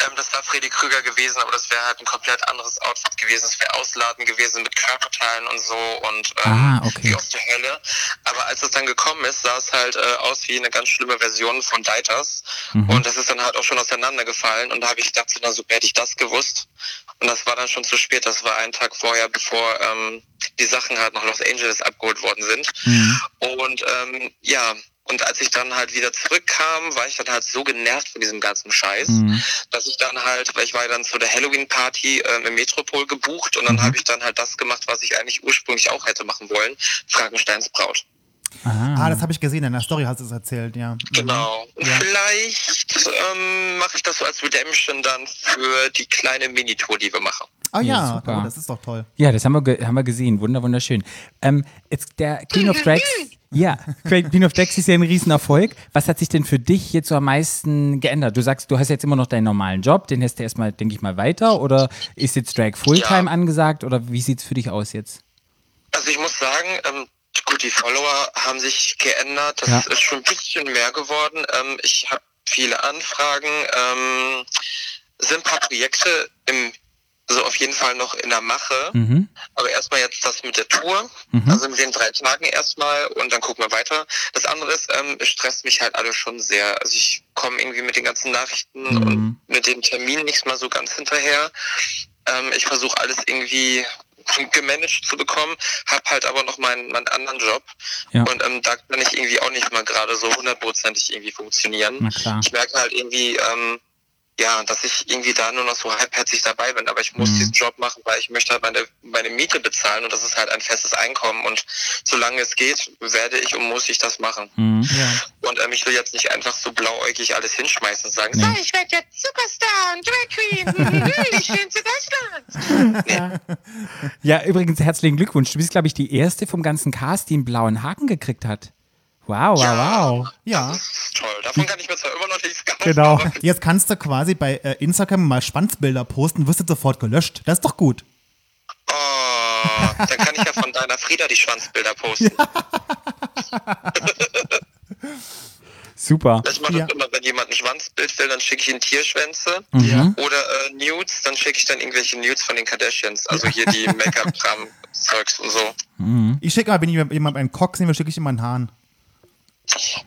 Ähm, das war Freddy Krüger gewesen, aber das wäre halt ein komplett anderes Outfit gewesen. Es wäre ausladend gewesen mit Körperteilen und so und ähm, Ah, okay. wie aus der Hölle. Aber als es dann gekommen ist, sah es halt äh, aus wie eine ganz schlimme Version von Deiters. Mhm. Und das ist dann halt auch schon auseinandergefallen. Und da habe ich gedacht, so, na super, hätte ich das gewusst. Und das war dann schon zu spät. Das war einen Tag vorher, bevor ähm, die Sachen halt nach Los Angeles abgeholt worden sind. Mhm. Und ähm, ja, und als ich dann halt wieder zurückkam, war ich dann halt so genervt von diesem ganzen Scheiß, Mhm. dass ich dann halt, weil ich war ja dann zu der Halloween-Party ähm, im Metropol gebucht und dann Mhm. habe ich dann halt das gemacht, was ich eigentlich ursprünglich auch hätte machen wollen, Frankensteins Braut. Ah, das habe ich gesehen, in der Story hast du es erzählt, ja. Mhm. Genau. Und Ja. Vielleicht ähm, mache ich das so als Redemption dann für die kleine Minitour, die wir machen. Oh Ja, ja, super. oh, das ist doch toll. Ja, das haben wir, ge- haben wir gesehen. Wunder, wunderschön. Ähm, jetzt der Queen of *laughs* Drags. Ja, Queen of Drags ist ja ein Riesenerfolg. Was hat sich denn für dich jetzt so am meisten geändert? Du sagst, du hast jetzt immer noch deinen normalen Job, den hast du erstmal, denke ich mal, weiter. Oder ist jetzt Drag Fulltime Ja. angesagt? Oder wie sieht's für dich aus jetzt? Also ich muss sagen, ähm, gut, die Follower haben sich geändert. Das Ja. ist schon ein bisschen mehr geworden. Ähm, ich habe viele Anfragen, ähm, sind ein paar Projekte im, also auf jeden Fall noch in der Mache. Mhm. Aber erstmal jetzt das mit der Tour, Mhm. also mit den drei Tagen erstmal und dann gucken wir weiter. Das andere ist, ähm, es stresst mich halt alles schon sehr. Also ich komme irgendwie mit den ganzen Nachrichten Mhm. und mit den Terminen nicht mal so ganz hinterher. Ähm, ich versuche alles irgendwie gemanagt zu bekommen, habe halt aber noch meinen, meinen anderen Job Ja. und ähm, da kann ich irgendwie auch nicht mal gerade so hundertprozentig irgendwie funktionieren. Ich merke halt irgendwie, ähm, ja, dass ich irgendwie da nur noch so halbherzig dabei bin. Aber ich muss Mhm. diesen Job machen, weil ich möchte halt meine, meine Miete bezahlen und das ist halt ein festes Einkommen. Und solange es geht, werde ich und muss ich das machen. Mhm. Ja. Und ähm, ich will jetzt nicht einfach so blauäugig alles hinschmeißen und sagen, Nee. so, ich werde jetzt Superstar und Drag Queen, *laughs* die schönste Deutschlands. *laughs* Ja, übrigens herzlichen Glückwunsch. Du bist, glaube ich, die erste vom ganzen Cast, die einen blauen Haken gekriegt hat. Wow, wow, wow. Ja. Das ist toll. Davon kann ich mir zwar immer noch nichts kaufen. Genau. *laughs* Jetzt kannst du quasi bei äh, Instagram mal Schwanzbilder posten, wirst du sofort gelöscht. Das ist doch gut. Oh, dann kann ich ja von deiner Frieda die Schwanzbilder posten. *laughs* Super. Ich mache Ja. das immer, wenn jemand ein Schwanzbild will, dann schicke ich ihm Tierschwänze. Mhm. Oder äh, Nudes, dann schicke ich dann irgendwelche Nudes von den Kardashians. Also hier die *laughs* Make-up-Kram-Zeugs und so. Ich schicke mal, wenn jemand einen Cock sehen will, schicke ich ihm meinen Haaren.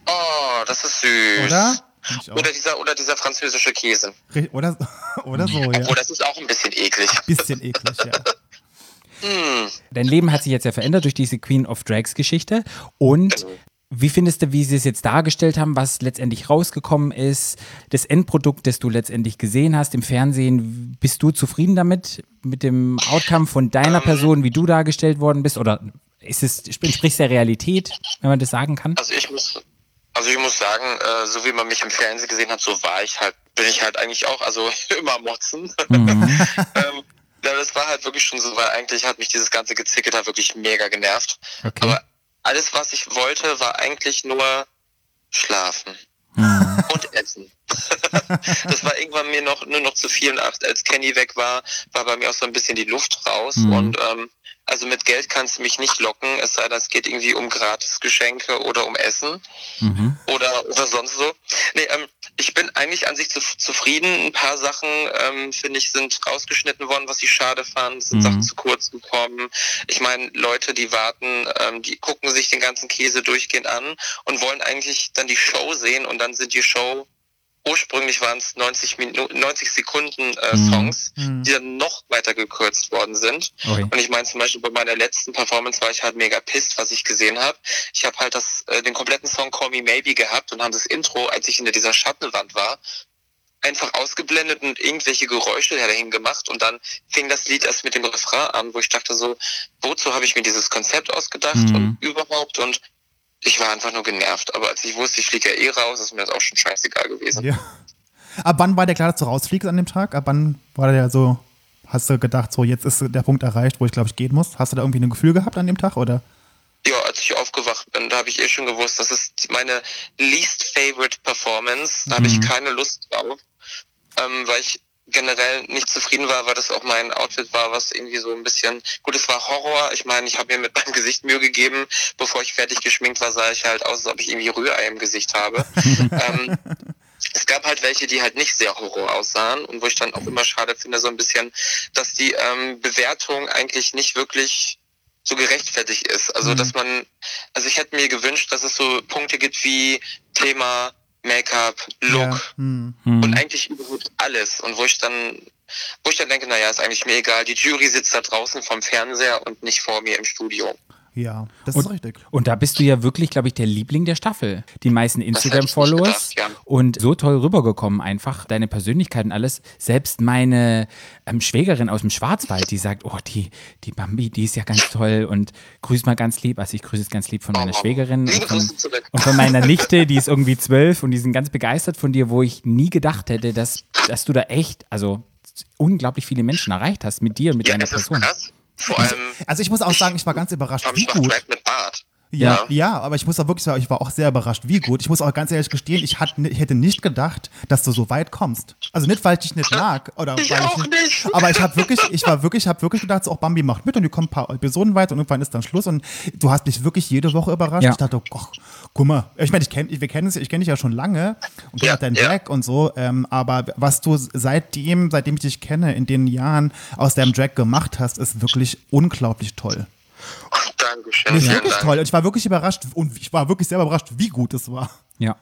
Oh, das ist süß. Oder? Oder dieser, oder dieser französische Käse. Oder, oder so, *laughs* ja. Obwohl, das ist auch ein bisschen eklig. Bisschen eklig, ja. *laughs* Dein Leben hat sich jetzt ja verändert durch diese Queen of Drags Geschichte. Und wie findest du, wie sie es jetzt dargestellt haben, was letztendlich rausgekommen ist, das Endprodukt, das du letztendlich gesehen hast im Fernsehen? Bist du zufrieden damit, mit dem Outcome von deiner Person, wie du dargestellt worden bist? Oder ist es, entspricht der Realität, wenn man das sagen kann? Also ich muss, also ich muss sagen, äh, so wie man mich im Fernsehen gesehen hat, so war ich halt, bin ich halt eigentlich auch, also *laughs* immer motzen. *laughs* ähm, ja, das war halt wirklich schon so, weil eigentlich hat mich dieses ganze Gezicke da wirklich mega genervt. Okay. Aber alles, was ich wollte, war eigentlich nur schlafen. Und essen. *laughs* das war irgendwann mir noch nur noch zu viel. Und als Kenny weg war, war bei mir auch so ein bisschen die Luft raus. Und ähm, also mit Geld kannst du mich nicht locken, es sei denn, es geht irgendwie um Gratisgeschenke oder um Essen oder, oder sonst so. Nee, ähm, ich bin eigentlich an sich zu, zufrieden. Ein paar Sachen, ähm, finde ich, sind rausgeschnitten worden, was ich schade fand. Es sind Sachen zu kurz gekommen. Ich meine, Leute, die warten, ähm, die gucken sich den ganzen Käse durchgehend an und wollen eigentlich dann die Show sehen und dann sind die Show ursprünglich waren es 90 Minuten, 90 Sekunden äh, Songs, die dann noch weiter gekürzt worden sind. Ui. Und ich meine zum Beispiel bei meiner letzten Performance war ich halt mega pissed, was ich gesehen habe. Ich habe halt das, äh, den kompletten Song Call Me Maybe gehabt und haben das Intro, als ich hinter dieser Schattenwand war, einfach ausgeblendet und irgendwelche Geräusche dahin gemacht und dann fing das Lied erst mit dem Refrain an, wo ich dachte so, wozu habe ich mir dieses Konzept ausgedacht und überhaupt und ich war einfach nur genervt. Aber als ich wusste, ich fliege ja eh raus, ist mir das auch schon scheißegal gewesen. ja. Ab wann war der klar, dass du rausfliegst an dem Tag? Ab wann war der so, hast du gedacht, so jetzt ist der Punkt erreicht, wo ich glaube ich gehen muss? Hast du da irgendwie ein Gefühl gehabt an dem Tag oder? Ja, als ich aufgewacht bin, da habe ich eh schon gewusst, das ist meine least favorite Performance. Da habe ich keine Lust drauf, ähm, weil ich generell nicht zufrieden war, weil das auch mein Outfit war, was irgendwie so ein bisschen, gut, es war Horror. Ich meine, ich habe mir mit meinem Gesicht Mühe gegeben. Bevor ich fertig geschminkt war, sah ich halt aus, als ob ich irgendwie Rührei im Gesicht habe. *laughs* ähm, es gab halt welche, die halt nicht sehr Horror aussahen und wo ich dann auch immer schade finde, so ein bisschen, dass die ähm, Bewertung eigentlich nicht wirklich so gerechtfertigt ist. Also, dass man, also ich hätte mir gewünscht, dass es so Punkte gibt wie Thema Make-up, Look Ja. Hm. und eigentlich überhaupt alles. Und wo ich dann, wo ich dann denke, naja, ist eigentlich mir egal. Die Jury sitzt da draußen vom Fernseher und nicht vor mir im Studio. Ja, das ist richtig. Und da bist du ja wirklich, glaube ich, der Liebling der Staffel. Die meisten Instagram-Followers ja. und so toll rübergekommen einfach, deine Persönlichkeit und alles. Selbst meine ähm, Schwägerin aus dem Schwarzwald, die sagt, oh, die, die Bambi, die ist ja ganz toll und grüß mal ganz lieb. Also ich grüße jetzt ganz lieb von meiner Schwägerin und von, und von meiner Nichte, die ist irgendwie zwölf und die sind ganz begeistert von dir, wo ich nie gedacht hätte, dass, dass du da echt, also unglaublich viele Menschen erreicht hast mit dir und mit Ja, deiner Person. krass. Vor allem, Also ich muss auch sagen, ich war ganz überrascht, wie gut. Mit Bart. Ja, ja, aber ich muss auch wirklich sagen, ich war auch sehr überrascht, wie gut. Ich muss auch ganz ehrlich gestehen, ich, hat, ich hätte nicht gedacht, dass du so weit kommst. Also nicht, weil ich dich nicht mag oder *laughs* Ich auch ich nicht. *laughs* Aber ich habe wirklich, ich war wirklich, habe wirklich gedacht, so, auch Bambi macht mit und die kommen ein paar Episoden weiter und irgendwann ist dann Schluss und du hast mich wirklich jede Woche überrascht. Ja. Ich dachte, oh, guck mal, ich meine, ich kenne, wir kennen es, ich kenne dich ja schon lange und kenne Ja, auch deinen. Drag und so, ähm, aber was du seitdem, seitdem ich dich kenne, in den Jahren aus deinem Drag gemacht hast, ist wirklich unglaublich toll. Dankeschön. Das ist wirklich Dank. toll. Und ich war wirklich überrascht und ich war wirklich selber überrascht, wie gut es war. Ja.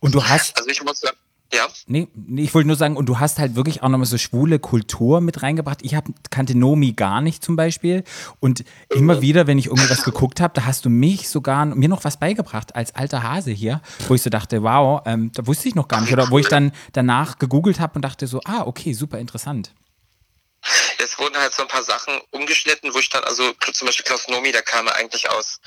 Und du hast, Also ich muss sagen, Ja, Nee, nee, ich wollte nur sagen, und du hast halt wirklich auch nochmal so schwule Kultur mit reingebracht. Ich hab, kannte Nomi gar nicht zum Beispiel. Und immer wieder, wenn ich irgendwas geguckt habe, da hast du mich sogar, mir noch was beigebracht als alter Hase hier, wo ich so dachte, wow, ähm, da wusste ich noch gar nicht. Oder wo ich dann danach gegoogelt habe und dachte so, ah, okay, super interessant. Es wurden halt so ein paar Sachen umgeschnitten, wo ich dann, also zum Beispiel Klaus Nomi, der kam ja eigentlich aus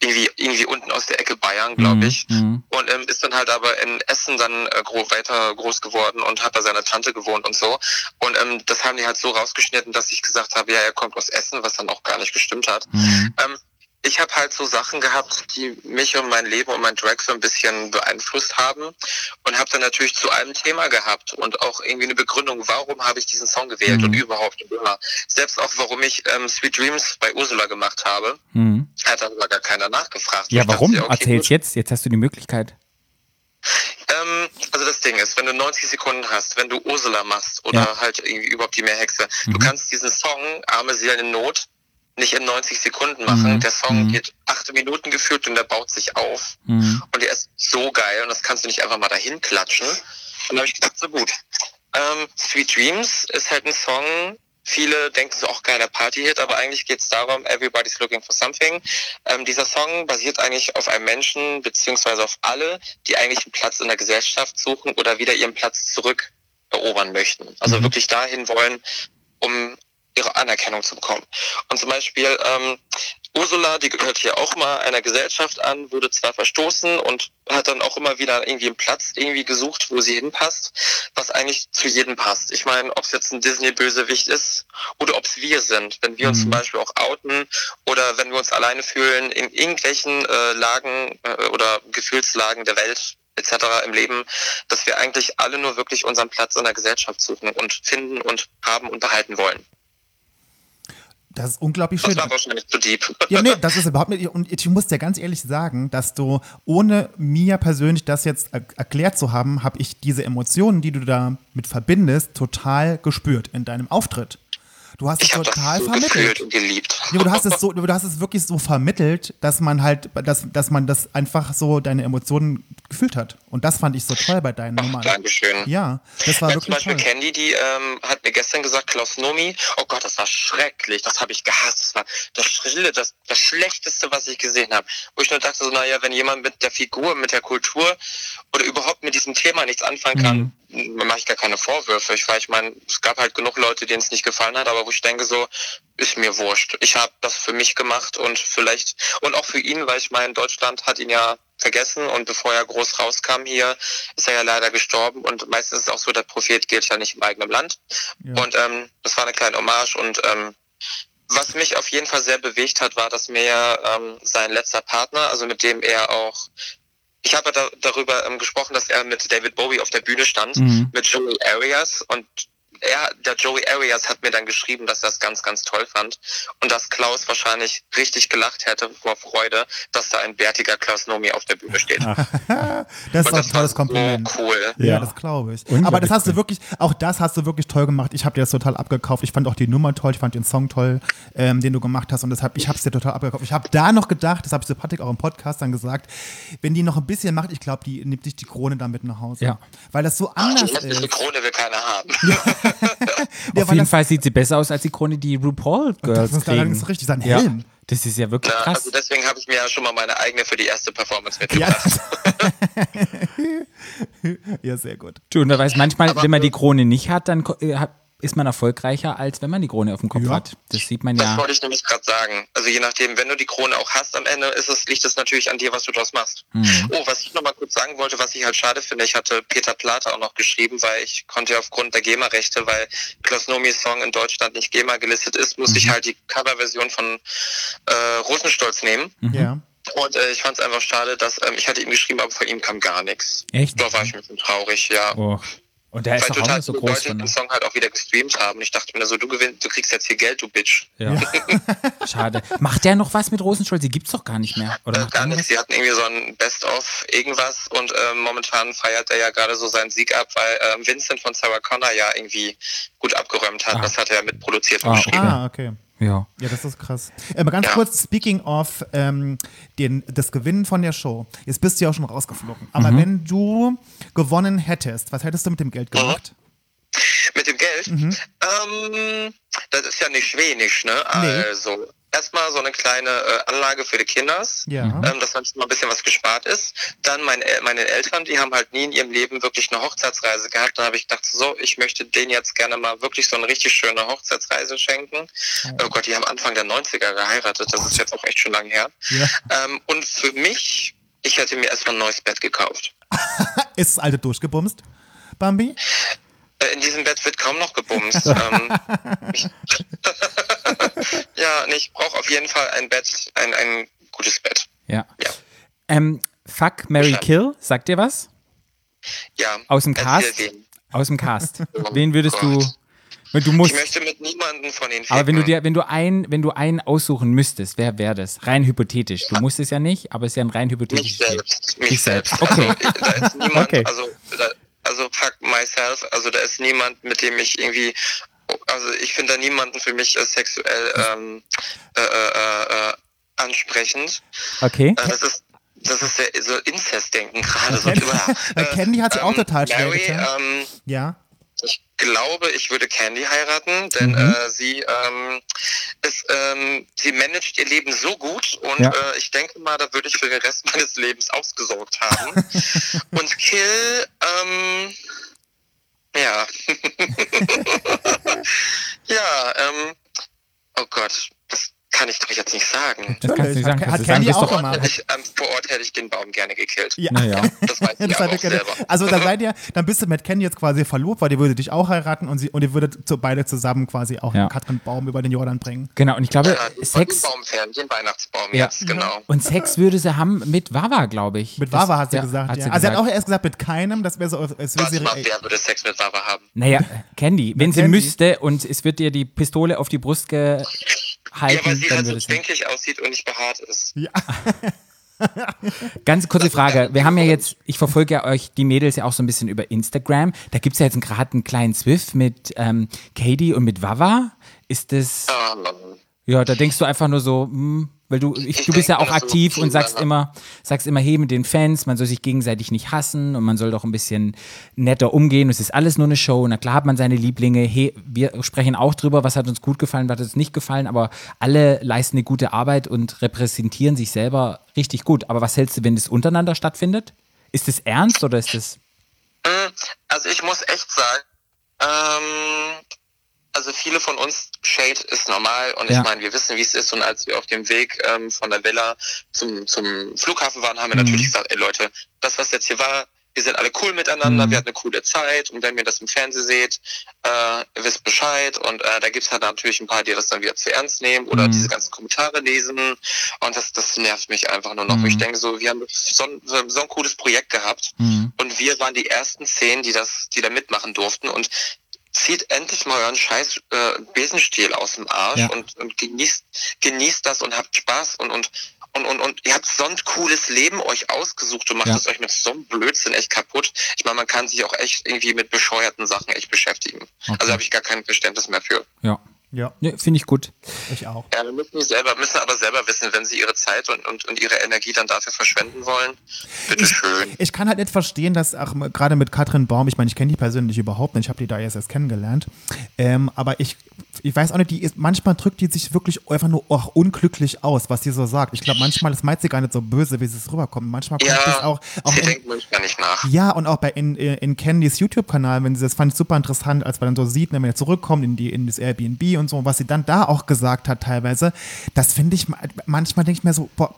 irgendwie, irgendwie unten aus der Ecke Bayern, glaube ich. mhm. Und ähm, ist dann halt aber in Essen dann äh, gro weiter groß geworden und hat bei seiner Tante gewohnt und so. Und ähm, das haben die halt so rausgeschnitten, dass ich gesagt habe, ja, er kommt aus Essen, was dann auch gar nicht gestimmt hat. Mhm. Ähm, ich habe halt so Sachen gehabt, die mich und mein Leben und mein Drag so ein bisschen beeinflusst haben und habe dann natürlich zu einem Thema gehabt und auch irgendwie eine Begründung, warum habe ich diesen Song gewählt Mhm. und überhaupt immer. Selbst auch, warum ich ähm, Sweet Dreams bei Ursula gemacht habe, Mhm. hat dann aber gar keiner nachgefragt. Ja, Ich dachte, warum? okay, Erzähl's jetzt. Jetzt hast du die Möglichkeit. Ähm, also das Ding ist, wenn du 90 Sekunden hast, wenn du Ursula machst oder Ja. halt irgendwie überhaupt die Meerhexe, du kannst diesen Song Arme Seelen in Not nicht in 90 Sekunden machen. Mhm. Der Song Mhm. geht acht Minuten gefühlt und der baut sich auf. Mhm. Und der ist so geil und das kannst du nicht einfach mal dahin klatschen. Und dann habe ich gedacht, so gut. Ähm, Sweet Dreams ist halt ein Song, viele denken so, auch geiler Party-Hit, aber eigentlich geht es darum, Everybody's Looking for Something. Ähm, dieser Song basiert eigentlich auf einem Menschen, beziehungsweise auf alle, die eigentlich einen Platz in der Gesellschaft suchen oder wieder ihren Platz zurück erobern möchten. Also Mhm. wirklich dahin wollen, um ihre Anerkennung zu bekommen. Und zum Beispiel ähm, Ursula, die gehört hier auch mal einer Gesellschaft an, wurde zwar verstoßen und hat dann auch immer wieder irgendwie einen Platz irgendwie gesucht, wo sie hinpasst, was eigentlich zu jedem passt. Ich meine, ob es jetzt ein Disney-Bösewicht ist oder ob es wir sind, wenn wir uns Mhm. zum Beispiel auch outen oder wenn wir uns alleine fühlen in irgendwelchen äh, Lagen äh, oder Gefühlslagen der Welt etc. im Leben, dass wir eigentlich alle nur wirklich unseren Platz in der Gesellschaft suchen und finden und haben und behalten wollen. Das ist unglaublich Das schön. war wahrscheinlich zu deep. Ja, nee, das ist überhaupt nicht. Und ich muss dir ganz ehrlich sagen, dass du, ohne mir persönlich das jetzt er erklärt zu haben, habe ich diese Emotionen, die du damit verbindest, total gespürt in deinem Auftritt. Du hast es Ich habe total das so vermittelt. und geliebt. Ja, du hast es so, du hast es wirklich so vermittelt, dass man halt, dass, dass man das einfach so deine Emotionen gefühlt hat. Und das fand ich so toll bei deinen Nummern. Dankeschön. Ja, das war Ja, zum wirklich Beispiel toll. Candy, die ähm, hat mir gestern gesagt, Klaus Nomi, oh Gott, das war schrecklich, das habe ich gehasst, das war das Schrille, das, das Schlechteste, was ich gesehen habe. Wo ich nur dachte, so, naja, wenn jemand mit der Figur, mit der Kultur oder überhaupt mit diesem Thema nichts anfangen kann, Mhm. Mache ich gar keine Vorwürfe. Ich, weil ich meine, es gab halt genug Leute, denen es nicht gefallen hat, aber wo ich denke so, ist mir wurscht. Ich habe das für mich gemacht und vielleicht, und auch für ihn, weil ich meine, Deutschland hat ihn ja vergessen und bevor er groß rauskam hier, ist er ja leider gestorben und meistens ist es auch so, der Prophet gilt ja nicht im eigenen Land. Ja. Und ähm, das war eine kleine Hommage und ähm, was mich auf jeden Fall sehr bewegt hat, war, dass mir ähm, sein letzter Partner, also mit dem er auch ich habe da, darüber ähm, gesprochen, dass er mit David Bowie auf der Bühne stand, Mhm. mit Joey Arias und er, der Joey Arias hat mir dann geschrieben, dass er es ganz, ganz toll fand und dass Klaus wahrscheinlich richtig gelacht hätte vor Freude, dass da ein bärtiger Klaus Nomi auf der Bühne steht. *laughs* Das ist und doch ein tolles Kompliment. so cool. Ja, Ja. das glaube ich. Aber das hast du wirklich, auch das hast du wirklich toll gemacht. Ich habe dir das total abgekauft. Ich fand auch die Nummer toll, ich fand den Song toll, ähm, den du gemacht hast und deshalb, ich habe es dir total abgekauft. Ich habe da noch gedacht, das habe ich zu Patrick auch im Podcast dann gesagt, wenn die noch ein bisschen macht, ich glaube, die nimmt sich die Krone dann mit nach Hause. Ja. Weil das so Ach, anders die hässliche ist. Krone will keiner haben. Ja, *laughs* *laughs* Auf weil jeden Fall sieht sie besser aus als die Krone, die RuPaul Girls das ist kriegen. richtig, sein ja. Helm. Das ist ja wirklich Ja, krass. also deswegen habe ich mir ja schon mal meine eigene für die erste Performance *laughs* Ja. mitgebracht. *laughs* ja, sehr gut. Du, und da weiß manchmal, Aber- wenn man die Krone nicht hat, dann äh, hat- ist man erfolgreicher, als wenn man die Krone auf dem Kopf Ja. hat. Das sieht man Das ja. wollte ich nämlich gerade sagen. Also je nachdem, wenn du die Krone auch hast am Ende, ist es, liegt es natürlich an dir, was du draus machst. Mhm. Oh, was ich noch mal kurz sagen wollte, was ich halt schade finde, ich hatte Peter Plate auch noch geschrieben, weil ich konnte ja aufgrund der GEMA-Rechte, weil Klaus Nomis Song in Deutschland nicht GEMA gelistet ist, musste ich halt die Coverversion von äh, Rosenstolz nehmen. Mhm. Ja. Und äh, ich fand es einfach schade, dass ähm, ich hatte ihm geschrieben, aber von ihm kam gar nichts. Echt? Da war ich ein bisschen traurig, ja. Oh. Und der ist Weil doch auch total nicht so groß Leute den Song halt auch wieder gestreamt haben. Ich dachte mir so, du gewinnst, du kriegst jetzt hier Geld, du Bitch. Ja. *laughs* Schade. Macht der noch was mit Rosenstolz? Die gibt's doch gar nicht mehr. Oder Äh, gar nichts. Sie hatten irgendwie so ein Best-of irgendwas und ähm, momentan feiert er ja gerade so seinen Sieg ab, weil ähm, Vincent von Sarah Connor ja irgendwie gut abgeräumt hat. Ah. Das hat er mitproduziert und Ah, geschrieben. Ah, okay. Ja. Ja, das ist krass. Äh, mal ganz Ja. kurz, speaking of ähm, den, das Gewinnen von der Show. Jetzt bist du ja auch schon rausgeflogen. Aber Mhm. wenn du gewonnen hättest, was hättest du mit dem Geld gemacht? Mit dem Geld? Ähm, das ist ja nicht wenig, ne? Nee. Also, erstmal so eine kleine äh, Anlage für die Kinders. Ja. Ähm, dass dann schon mal ein bisschen was gespart ist. Dann mein, meine Eltern, die haben halt nie in ihrem Leben wirklich eine Hochzeitsreise gehabt. Da habe ich gedacht, so, ich möchte denen jetzt gerne mal wirklich so eine richtig schöne Hochzeitsreise schenken. Oh Gott, die haben Anfang der 90er geheiratet. Das ist jetzt auch echt schon lange her. Ja. Ähm, und für mich, ich hätte mir erstmal ein neues Bett gekauft. *laughs* Ist das alte durchgebumst, Bambi? Äh, In diesem Bett wird kaum noch gebumst. *laughs* ähm, *laughs* ja, nee, ich brauche auf jeden Fall ein Bett, ein, ein gutes Bett. Ja. Ja. Ähm, Fuck, Mary Kill, sagt dir was? Ja. Aus dem Cast? Aus dem Cast. *laughs* Oh Wen würdest du. Gott. Wenn du musst. Ich möchte mit niemandem von den Aber wenn du ficken. dir, wenn du ein, wenn du einen aussuchen müsstest, wer wäre das? Rein hypothetisch. Du musst es ja nicht, aber es ist ja ein rein mich hypothetisches Spiel. selbst. Mich Dich selbst. selbst. Okay. Also, da ist niemand, *laughs* Okay. also, da, also fuck myself, also da ist niemand, mit dem ich irgendwie, also ich finde da niemanden für mich äh, sexuell ähm, äh, äh, äh, ansprechend. Okay. Äh, das ist das ist sehr, so Inzest-Denken gerade. So, Candy- über- Weil Candy hat sich auch total schwer Mary, ähm, Ja. ich glaube, ich würde Candy heiraten, denn Mhm. äh, sie ähm, ist, ähm, sie managt ihr Leben so gut und Ja. äh, ich denke mal, da würde ich für den Rest meines Lebens ausgesorgt haben. *laughs* und Kill, ähm, ja, *laughs* ja, ähm, oh Gott, kann ich doch jetzt nicht sagen. Das kannst du nicht sagen. Hat sagen, Candy auch gemacht. Ich, ähm, vor Ort hätte ich den Baum gerne gekillt. Ja. Naja. Das weiß *laughs* ich Das auch selber. also dann *laughs* seid ihr, dann bist du mit Candy jetzt quasi verlobt, weil die würde dich auch heiraten und sie und ihr würdet zu, beide zusammen quasi auch Ja. Katrin Baum über den Jordan bringen. Genau, und ich glaube, Ja, den Sex. Baumfern, den Weihnachtsbaum Ja. jetzt, genau. Und Sex würde sie haben mit Wawa, glaube ich. Mit Wawa hat sie ja, gesagt, hat ja. sie also sie hat gesagt. auch erst gesagt mit keinem, das wäre so, als wäre Warte sie mal, wer würde Sex mit Wawa haben? Naja, Candy, wenn sie Candy. müsste und es wird ihr die Pistole auf die Brust gehalten, Ja, weil sie dann halt so stinkig aussieht und nicht behaart ist. Ja. *laughs* Ganz kurze Frage. Wir haben ja jetzt, ich verfolge ja euch, die Mädels ja auch so ein bisschen über Instagram. Da gibt es ja jetzt gerade einen kleinen Swift mit ähm, Katie und mit Wawa. Ist das, Ähm, ja, da denkst du einfach nur so, hm, weil du, ich, Ich du bist ja auch mir so, aktiv und sagst ja. immer, sagst immer, hey, mit den Fans, man soll sich gegenseitig nicht hassen und man soll doch ein bisschen netter umgehen. Es ist alles nur eine Show. Na klar hat man seine Lieblinge. Hey, wir sprechen auch drüber, was hat uns gut gefallen, was hat uns nicht gefallen, aber alle leisten eine gute Arbeit und repräsentieren sich selber richtig gut. Aber was hältst du, wenn das untereinander stattfindet? Ist das ernst oder ist das. mh, also ich muss echt sagen, ähm, also viele von uns, Shade ist normal und Ja. ich meine, wir wissen, wie es ist und als wir auf dem Weg ähm, von der Villa zum, zum Flughafen waren, haben wir Mhm. natürlich gesagt, ey Leute, das, was jetzt hier war, wir sind alle cool miteinander, Mhm. wir hatten eine coole Zeit und wenn ihr das im Fernsehen seht, äh, ihr wisst Bescheid und äh, da gibt's halt natürlich ein paar, die das dann wieder zu ernst nehmen oder Mhm. diese ganzen Kommentare lesen und das, das nervt mich einfach nur noch. Mhm. Ich denke so, wir haben so ein, so ein cooles Projekt gehabt Hm. und wir waren die ersten zehn, die das, die da mitmachen durften und zieht endlich mal euren scheiß äh, Besenstiel aus dem Arsch Ja. und, und genießt, genießt das und habt Spaß und, und, und, und, und ihr habt so ein cooles Leben euch ausgesucht und macht Ja. es euch mit so einem Blödsinn echt kaputt. Ich meine, man kann sich auch echt irgendwie mit bescheuerten Sachen echt beschäftigen. Also habe ich gar kein Verständnis mehr für. Ja. Ja, Ne, Finde ich gut. ich auch. Ja, wir müssen, selber, müssen aber selber wissen, wenn sie ihre Zeit und, und, und ihre Energie dann dafür verschwenden wollen. Bitteschön. Ich kann halt nicht verstehen, dass auch gerade mit Katrin Baum, ich meine, ich kenne die persönlich überhaupt nicht, ich habe die da jetzt erst kennengelernt, ähm, aber ich, ich weiß auch nicht, die ist, manchmal drückt die sich wirklich einfach nur auch unglücklich aus, was sie so sagt. Ich glaube, manchmal das meint sie gar nicht so böse, wie sie es rüberkommt. Manchmal kommt das Ja, auch, auch sie in, denkt manchmal nicht nach. Ja, und auch bei in, in Candys YouTube-Kanal, wenn sie das fand ich super interessant, als man dann so sieht, wenn man jetzt zurückkommt in die in das Airbnb und so, was sie dann da auch gesagt hat teilweise, das finde ich ma- manchmal denke ich mir so, boah,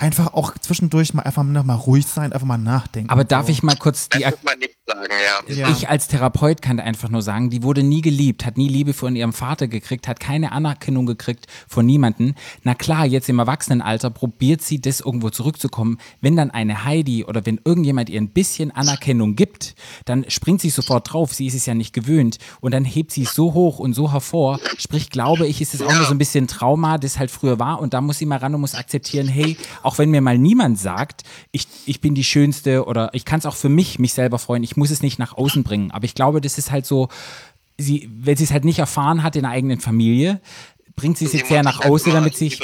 einfach auch zwischendurch mal einfach noch mal ruhig sein, einfach mal nachdenken. Aber darf ich mal kurz die Das man nicht sagen, ja. Ja. Ich als Therapeut kann da einfach nur sagen, die wurde nie geliebt, hat nie Liebe von ihrem Vater gekriegt, hat keine Anerkennung gekriegt von niemanden. Na klar, jetzt im Erwachsenenalter probiert sie das irgendwo zurückzukommen. Wenn dann eine Heidi oder wenn irgendjemand ihr ein bisschen Anerkennung gibt, dann springt sie sofort drauf. Sie ist es ja nicht gewöhnt und dann hebt sie es so hoch und so hervor. Sprich, glaube ich, ist es auch nur so ein bisschen Trauma, das halt früher war und da muss sie mal ran und muss akzeptieren, hey, auch wenn mir mal niemand sagt, ich, ich bin die Schönste oder ich kann es auch für mich, mich selber freuen, ich muss es nicht nach außen bringen. Aber ich glaube, das ist halt so, sie, wenn sie es halt nicht erfahren hat in der eigenen Familie, bringt sie es jetzt sehr nach halt außen, damit sich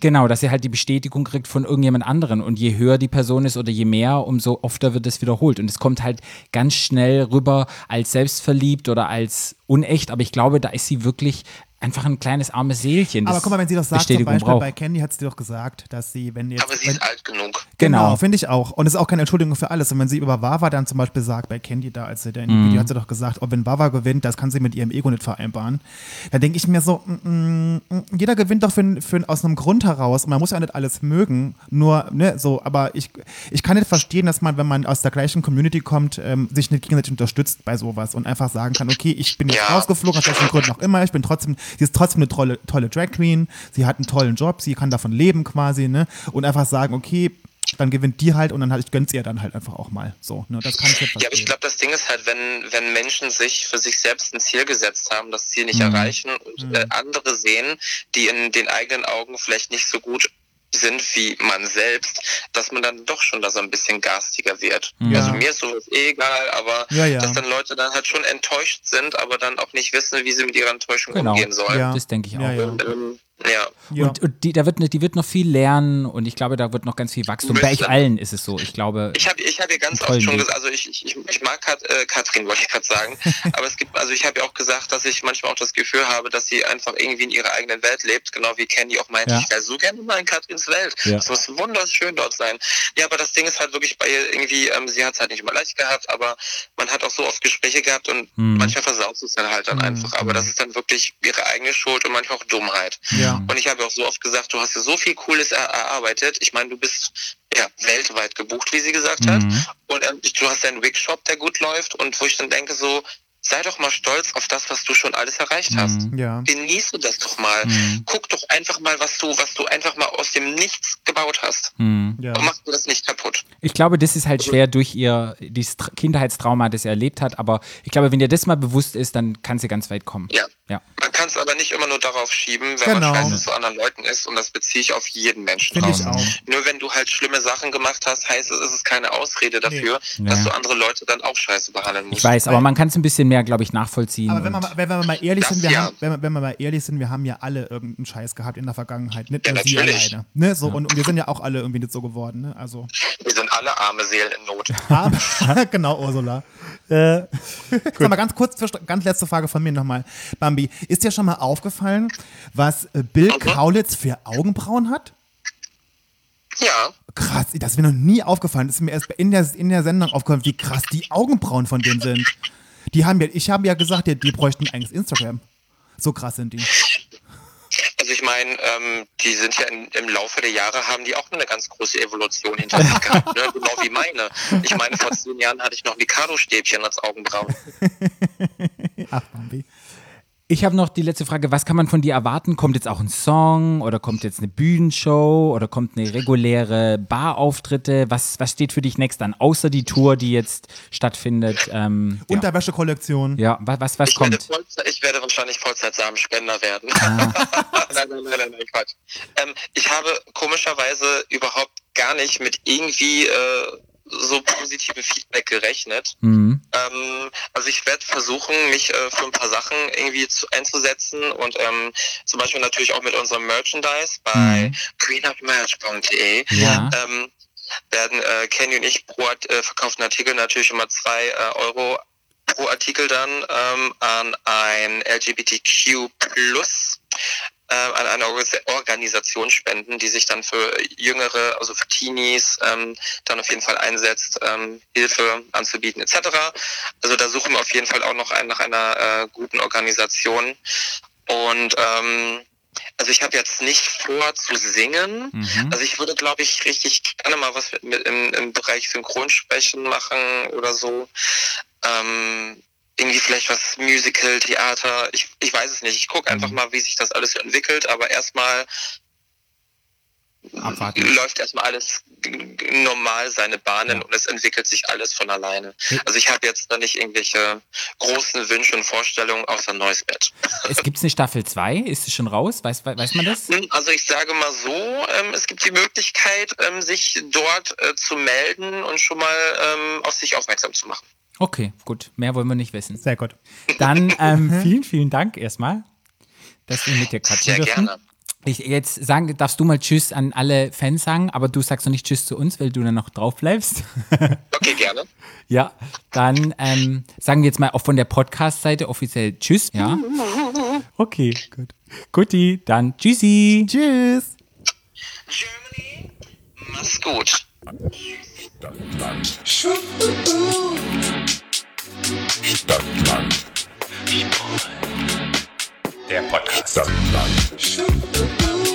genau, dass sie halt die Bestätigung kriegt von irgendjemand anderen. Und je höher die Person ist oder je mehr, umso öfter wird es wiederholt. Und es kommt halt ganz schnell rüber als selbstverliebt oder als unecht, aber ich glaube, da ist sie wirklich einfach ein kleines armes Seelchen. Aber guck mal, wenn sie das sagt, zum Beispiel braucht. bei Candy hat sie doch gesagt, dass sie, wenn jetzt. Aber sie wenn, ist alt genug. Genau, Genau. finde ich auch. Und es ist auch keine Entschuldigung für alles. Und wenn sie über Wawa dann zum Beispiel sagt, bei Candy da, als sie da in dem Mhm. Video hat sie doch gesagt, oh, wenn Wawa gewinnt, das kann sie mit ihrem Ego nicht vereinbaren. Da denke ich mir so, mm, mm, mm, jeder gewinnt doch für, für, aus einem Grund heraus. Und man muss ja nicht alles mögen. Nur, ne, so, aber ich, ich kann nicht verstehen, dass man, wenn man aus der gleichen Community kommt, ähm, sich nicht gegenseitig unterstützt bei sowas und einfach sagen kann, okay, ich bin jetzt Ja. rausgeflogen, aus welchen Gründen auch immer, ich bin trotzdem, sie ist trotzdem eine tolle, tolle Drag Queen, sie hat einen tollen Job, sie kann davon leben quasi, ne? Und einfach sagen, okay, dann gewinnt die halt und dann halt, ich gönn's ihr dann halt einfach auch mal. So, ne? Das kann ich Ja, aber ich glaube, das Ding ist halt, wenn, wenn Menschen sich für sich selbst ein Ziel gesetzt haben, das Ziel nicht erreichen und äh, andere sehen, die in den eigenen Augen vielleicht nicht so gut sind wie man selbst, dass man dann doch schon da so ein bisschen garstiger wird. Ja. Also mir ist sowas eh egal, aber Ja, ja. dass dann Leute dann halt schon enttäuscht sind, aber dann auch nicht wissen, wie sie mit ihrer Enttäuschung Genau. umgehen sollen. Ja. Das denke ich auch. Ja, ja. Ähm, ja. Und, und die, da wird, ne- die wird noch viel lernen und ich glaube, da wird noch ganz viel Wachstum. Bei euch allen ist es so. Ich glaube, Ich habe ich hab ja ganz oft schon gesagt, also ich, ich, ich- mag Kat, äh, Katrin, wollte ich gerade sagen, *laughs* aber es gibt, also ich habe ja auch gesagt, dass ich manchmal auch das Gefühl habe, dass sie einfach irgendwie in ihrer eigenen Welt lebt, genau wie Candy auch meinte, Ja. ich wäre so gerne mal in Katrins Welt. Ja. Es muss wunderschön dort sein. Ja, aber das Ding ist halt wirklich bei ihr irgendwie, ähm, sie hat es halt nicht immer leicht gehabt, aber man hat auch so oft Gespräche gehabt und Mhm. manchmal versaut es dann halt dann einfach. Aber das ist dann wirklich ihre eigene Schuld und manchmal auch Dummheit. Ja. Und ich habe auch so oft gesagt, du hast dir so viel Cooles er erarbeitet. Ich meine, du bist ja weltweit gebucht, wie sie gesagt hat. Mhm. Und ähm, du hast deinen Wigshop, der gut läuft. Und wo ich dann denke, so, sei doch mal stolz auf das, was du schon alles erreicht hast. Mhm. Ja. Genieße das doch mal. Mhm. Guck doch einfach mal, was du, was du einfach mal aus dem Nichts gebaut hast. hm. Ja. Und mach dir das nicht kaputt. Ich glaube, das ist halt schwer durch ihr dieses Tra- Kindheitstrauma, das sie erlebt hat. Aber ich glaube, wenn dir das mal bewusst ist, dann kann sie ganz weit kommen. Ja. Ja. Man kann es aber nicht immer nur darauf schieben, wenn Genau. man scheiße zu anderen Leuten ist. Und das beziehe ich auf jeden Menschen. Finde ich draußen. auch. Nur wenn du halt schlimme Sachen gemacht hast, heißt es, ist es keine Ausrede dafür, Nee. dass Ja. du andere Leute dann auch scheiße behandeln musst. Ich weiß, aber man kann es ein bisschen mehr, glaube ich, nachvollziehen. Aber wenn, mal- wir mal ehrlich Das sind, wir ja. haben, wenn, wir- wenn wir mal ehrlich sind, wir haben ja alle irgendeinen Scheiß gehabt in der Vergangenheit. Nicht Ja, nur sie alleine. Ne? So, und, und wir sind ja auch alle irgendwie nicht so geworden. Ne? Also, Wir sind alle arme Seelen in Not. *laughs* *laughs* genau, Ursula. Äh, Sag mal ganz kurz, ganz letzte Frage von mir nochmal. Bambi, ist dir schon mal aufgefallen, was äh, Bill Mhm. Kaulitz für Augenbrauen hat? Ja, Krass, das ist mir noch nie aufgefallen. Das ist mir erst in der, in der Sendung aufgefallen, wie krass die Augenbrauen von denen sind. Die haben ja, ich habe ja gesagt, die, die bräuchten eigentlich Instagram. So krass sind die. also ich meine, ähm, die sind ja in, im Laufe der Jahre haben die auch eine ganz große Evolution hinter sich gehabt, ne? genau wie meine. Ich meine, vor zehn Jahren hatte ich noch Mikado-Stäbchen als Augenbrauen. *laughs* Ach, Bambi. Ich habe noch die letzte Frage, was kann man von dir erwarten? Kommt jetzt auch ein Song oder kommt jetzt eine Bühnenshow oder kommt eine reguläre Barauftritte? Was, was steht für dich next an, außer die Tour, die jetzt stattfindet? Ähm, ja. Unterwäschekollektion. ja, was, was, was Ich werde, kommt? Vollzeit, ich werde wahrscheinlich Vollzeit-Samenspender werden. Ah. *laughs* nein, nein, nein, nein, nein, Quatsch. Ähm, ich habe komischerweise überhaupt gar nicht mit irgendwie äh, so positivem Feedback gerechnet. Mhm. Ähm, also ich werde versuchen, mich äh, für ein paar Sachen irgendwie zu, einzusetzen und ähm, zum Beispiel natürlich auch mit unserem Merchandise bei Mhm. greenupmerch.de Ja. ähm, werden äh, Kenny und ich pro äh, verkauften Artikel natürlich immer zwei äh, Euro pro Artikel dann ähm, an ein LGBTQ Plus äh, an eine Orga- Organisation spenden, die sich dann für Jüngere, also für Teenies, ähm, dann auf jeden Fall einsetzt, ähm, Hilfe anzubieten etc. Also da suchen wir auf jeden Fall auch noch ein, nach einer äh, guten Organisation. Und ähm, also ich habe jetzt nicht vor zu singen. Mhm. Also ich würde, glaube ich, richtig gerne mal was mit, mit im, im Bereich Synchronsprechen machen oder so. Ähm, irgendwie vielleicht was Musical, Theater. Ich, ich weiß es nicht. Ich gucke einfach mal, wie sich das alles entwickelt. Aber erstmal Abwarten. läuft erstmal alles normal seine Bahnen und es entwickelt sich alles von alleine. Also ich habe jetzt da nicht irgendwelche großen Wünsche und Vorstellungen außer neues Bett. *laughs* Es gibt eine Staffel 2, ist es schon raus? Weiß, weiß weiß man das? Hm, Also ich sage mal so, ähm, es gibt die Möglichkeit, ähm, sich dort äh, zu melden und schon mal ähm, auf sich aufmerksam zu machen. Okay, gut. Mehr wollen wir nicht wissen. Sehr gut. Dann *laughs* ähm, vielen, vielen Dank erstmal. dass wir mit dir quatschen Sehr dürfen. gerne. Ich, jetzt sagen, darfst du mal Tschüss an alle Fans sagen, aber du sagst noch nicht Tschüss zu uns, weil du dann noch drauf bleibst. *laughs* Okay, gerne. ja, dann ähm, sagen wir jetzt mal auch von der Podcast-Seite offiziell Tschüss. Ja. Okay, gut. Guti, dann Tschüssi. Tschüss. Germany, mach's gut. Stadtland. Stadtland. Der Podcast. Stadtland.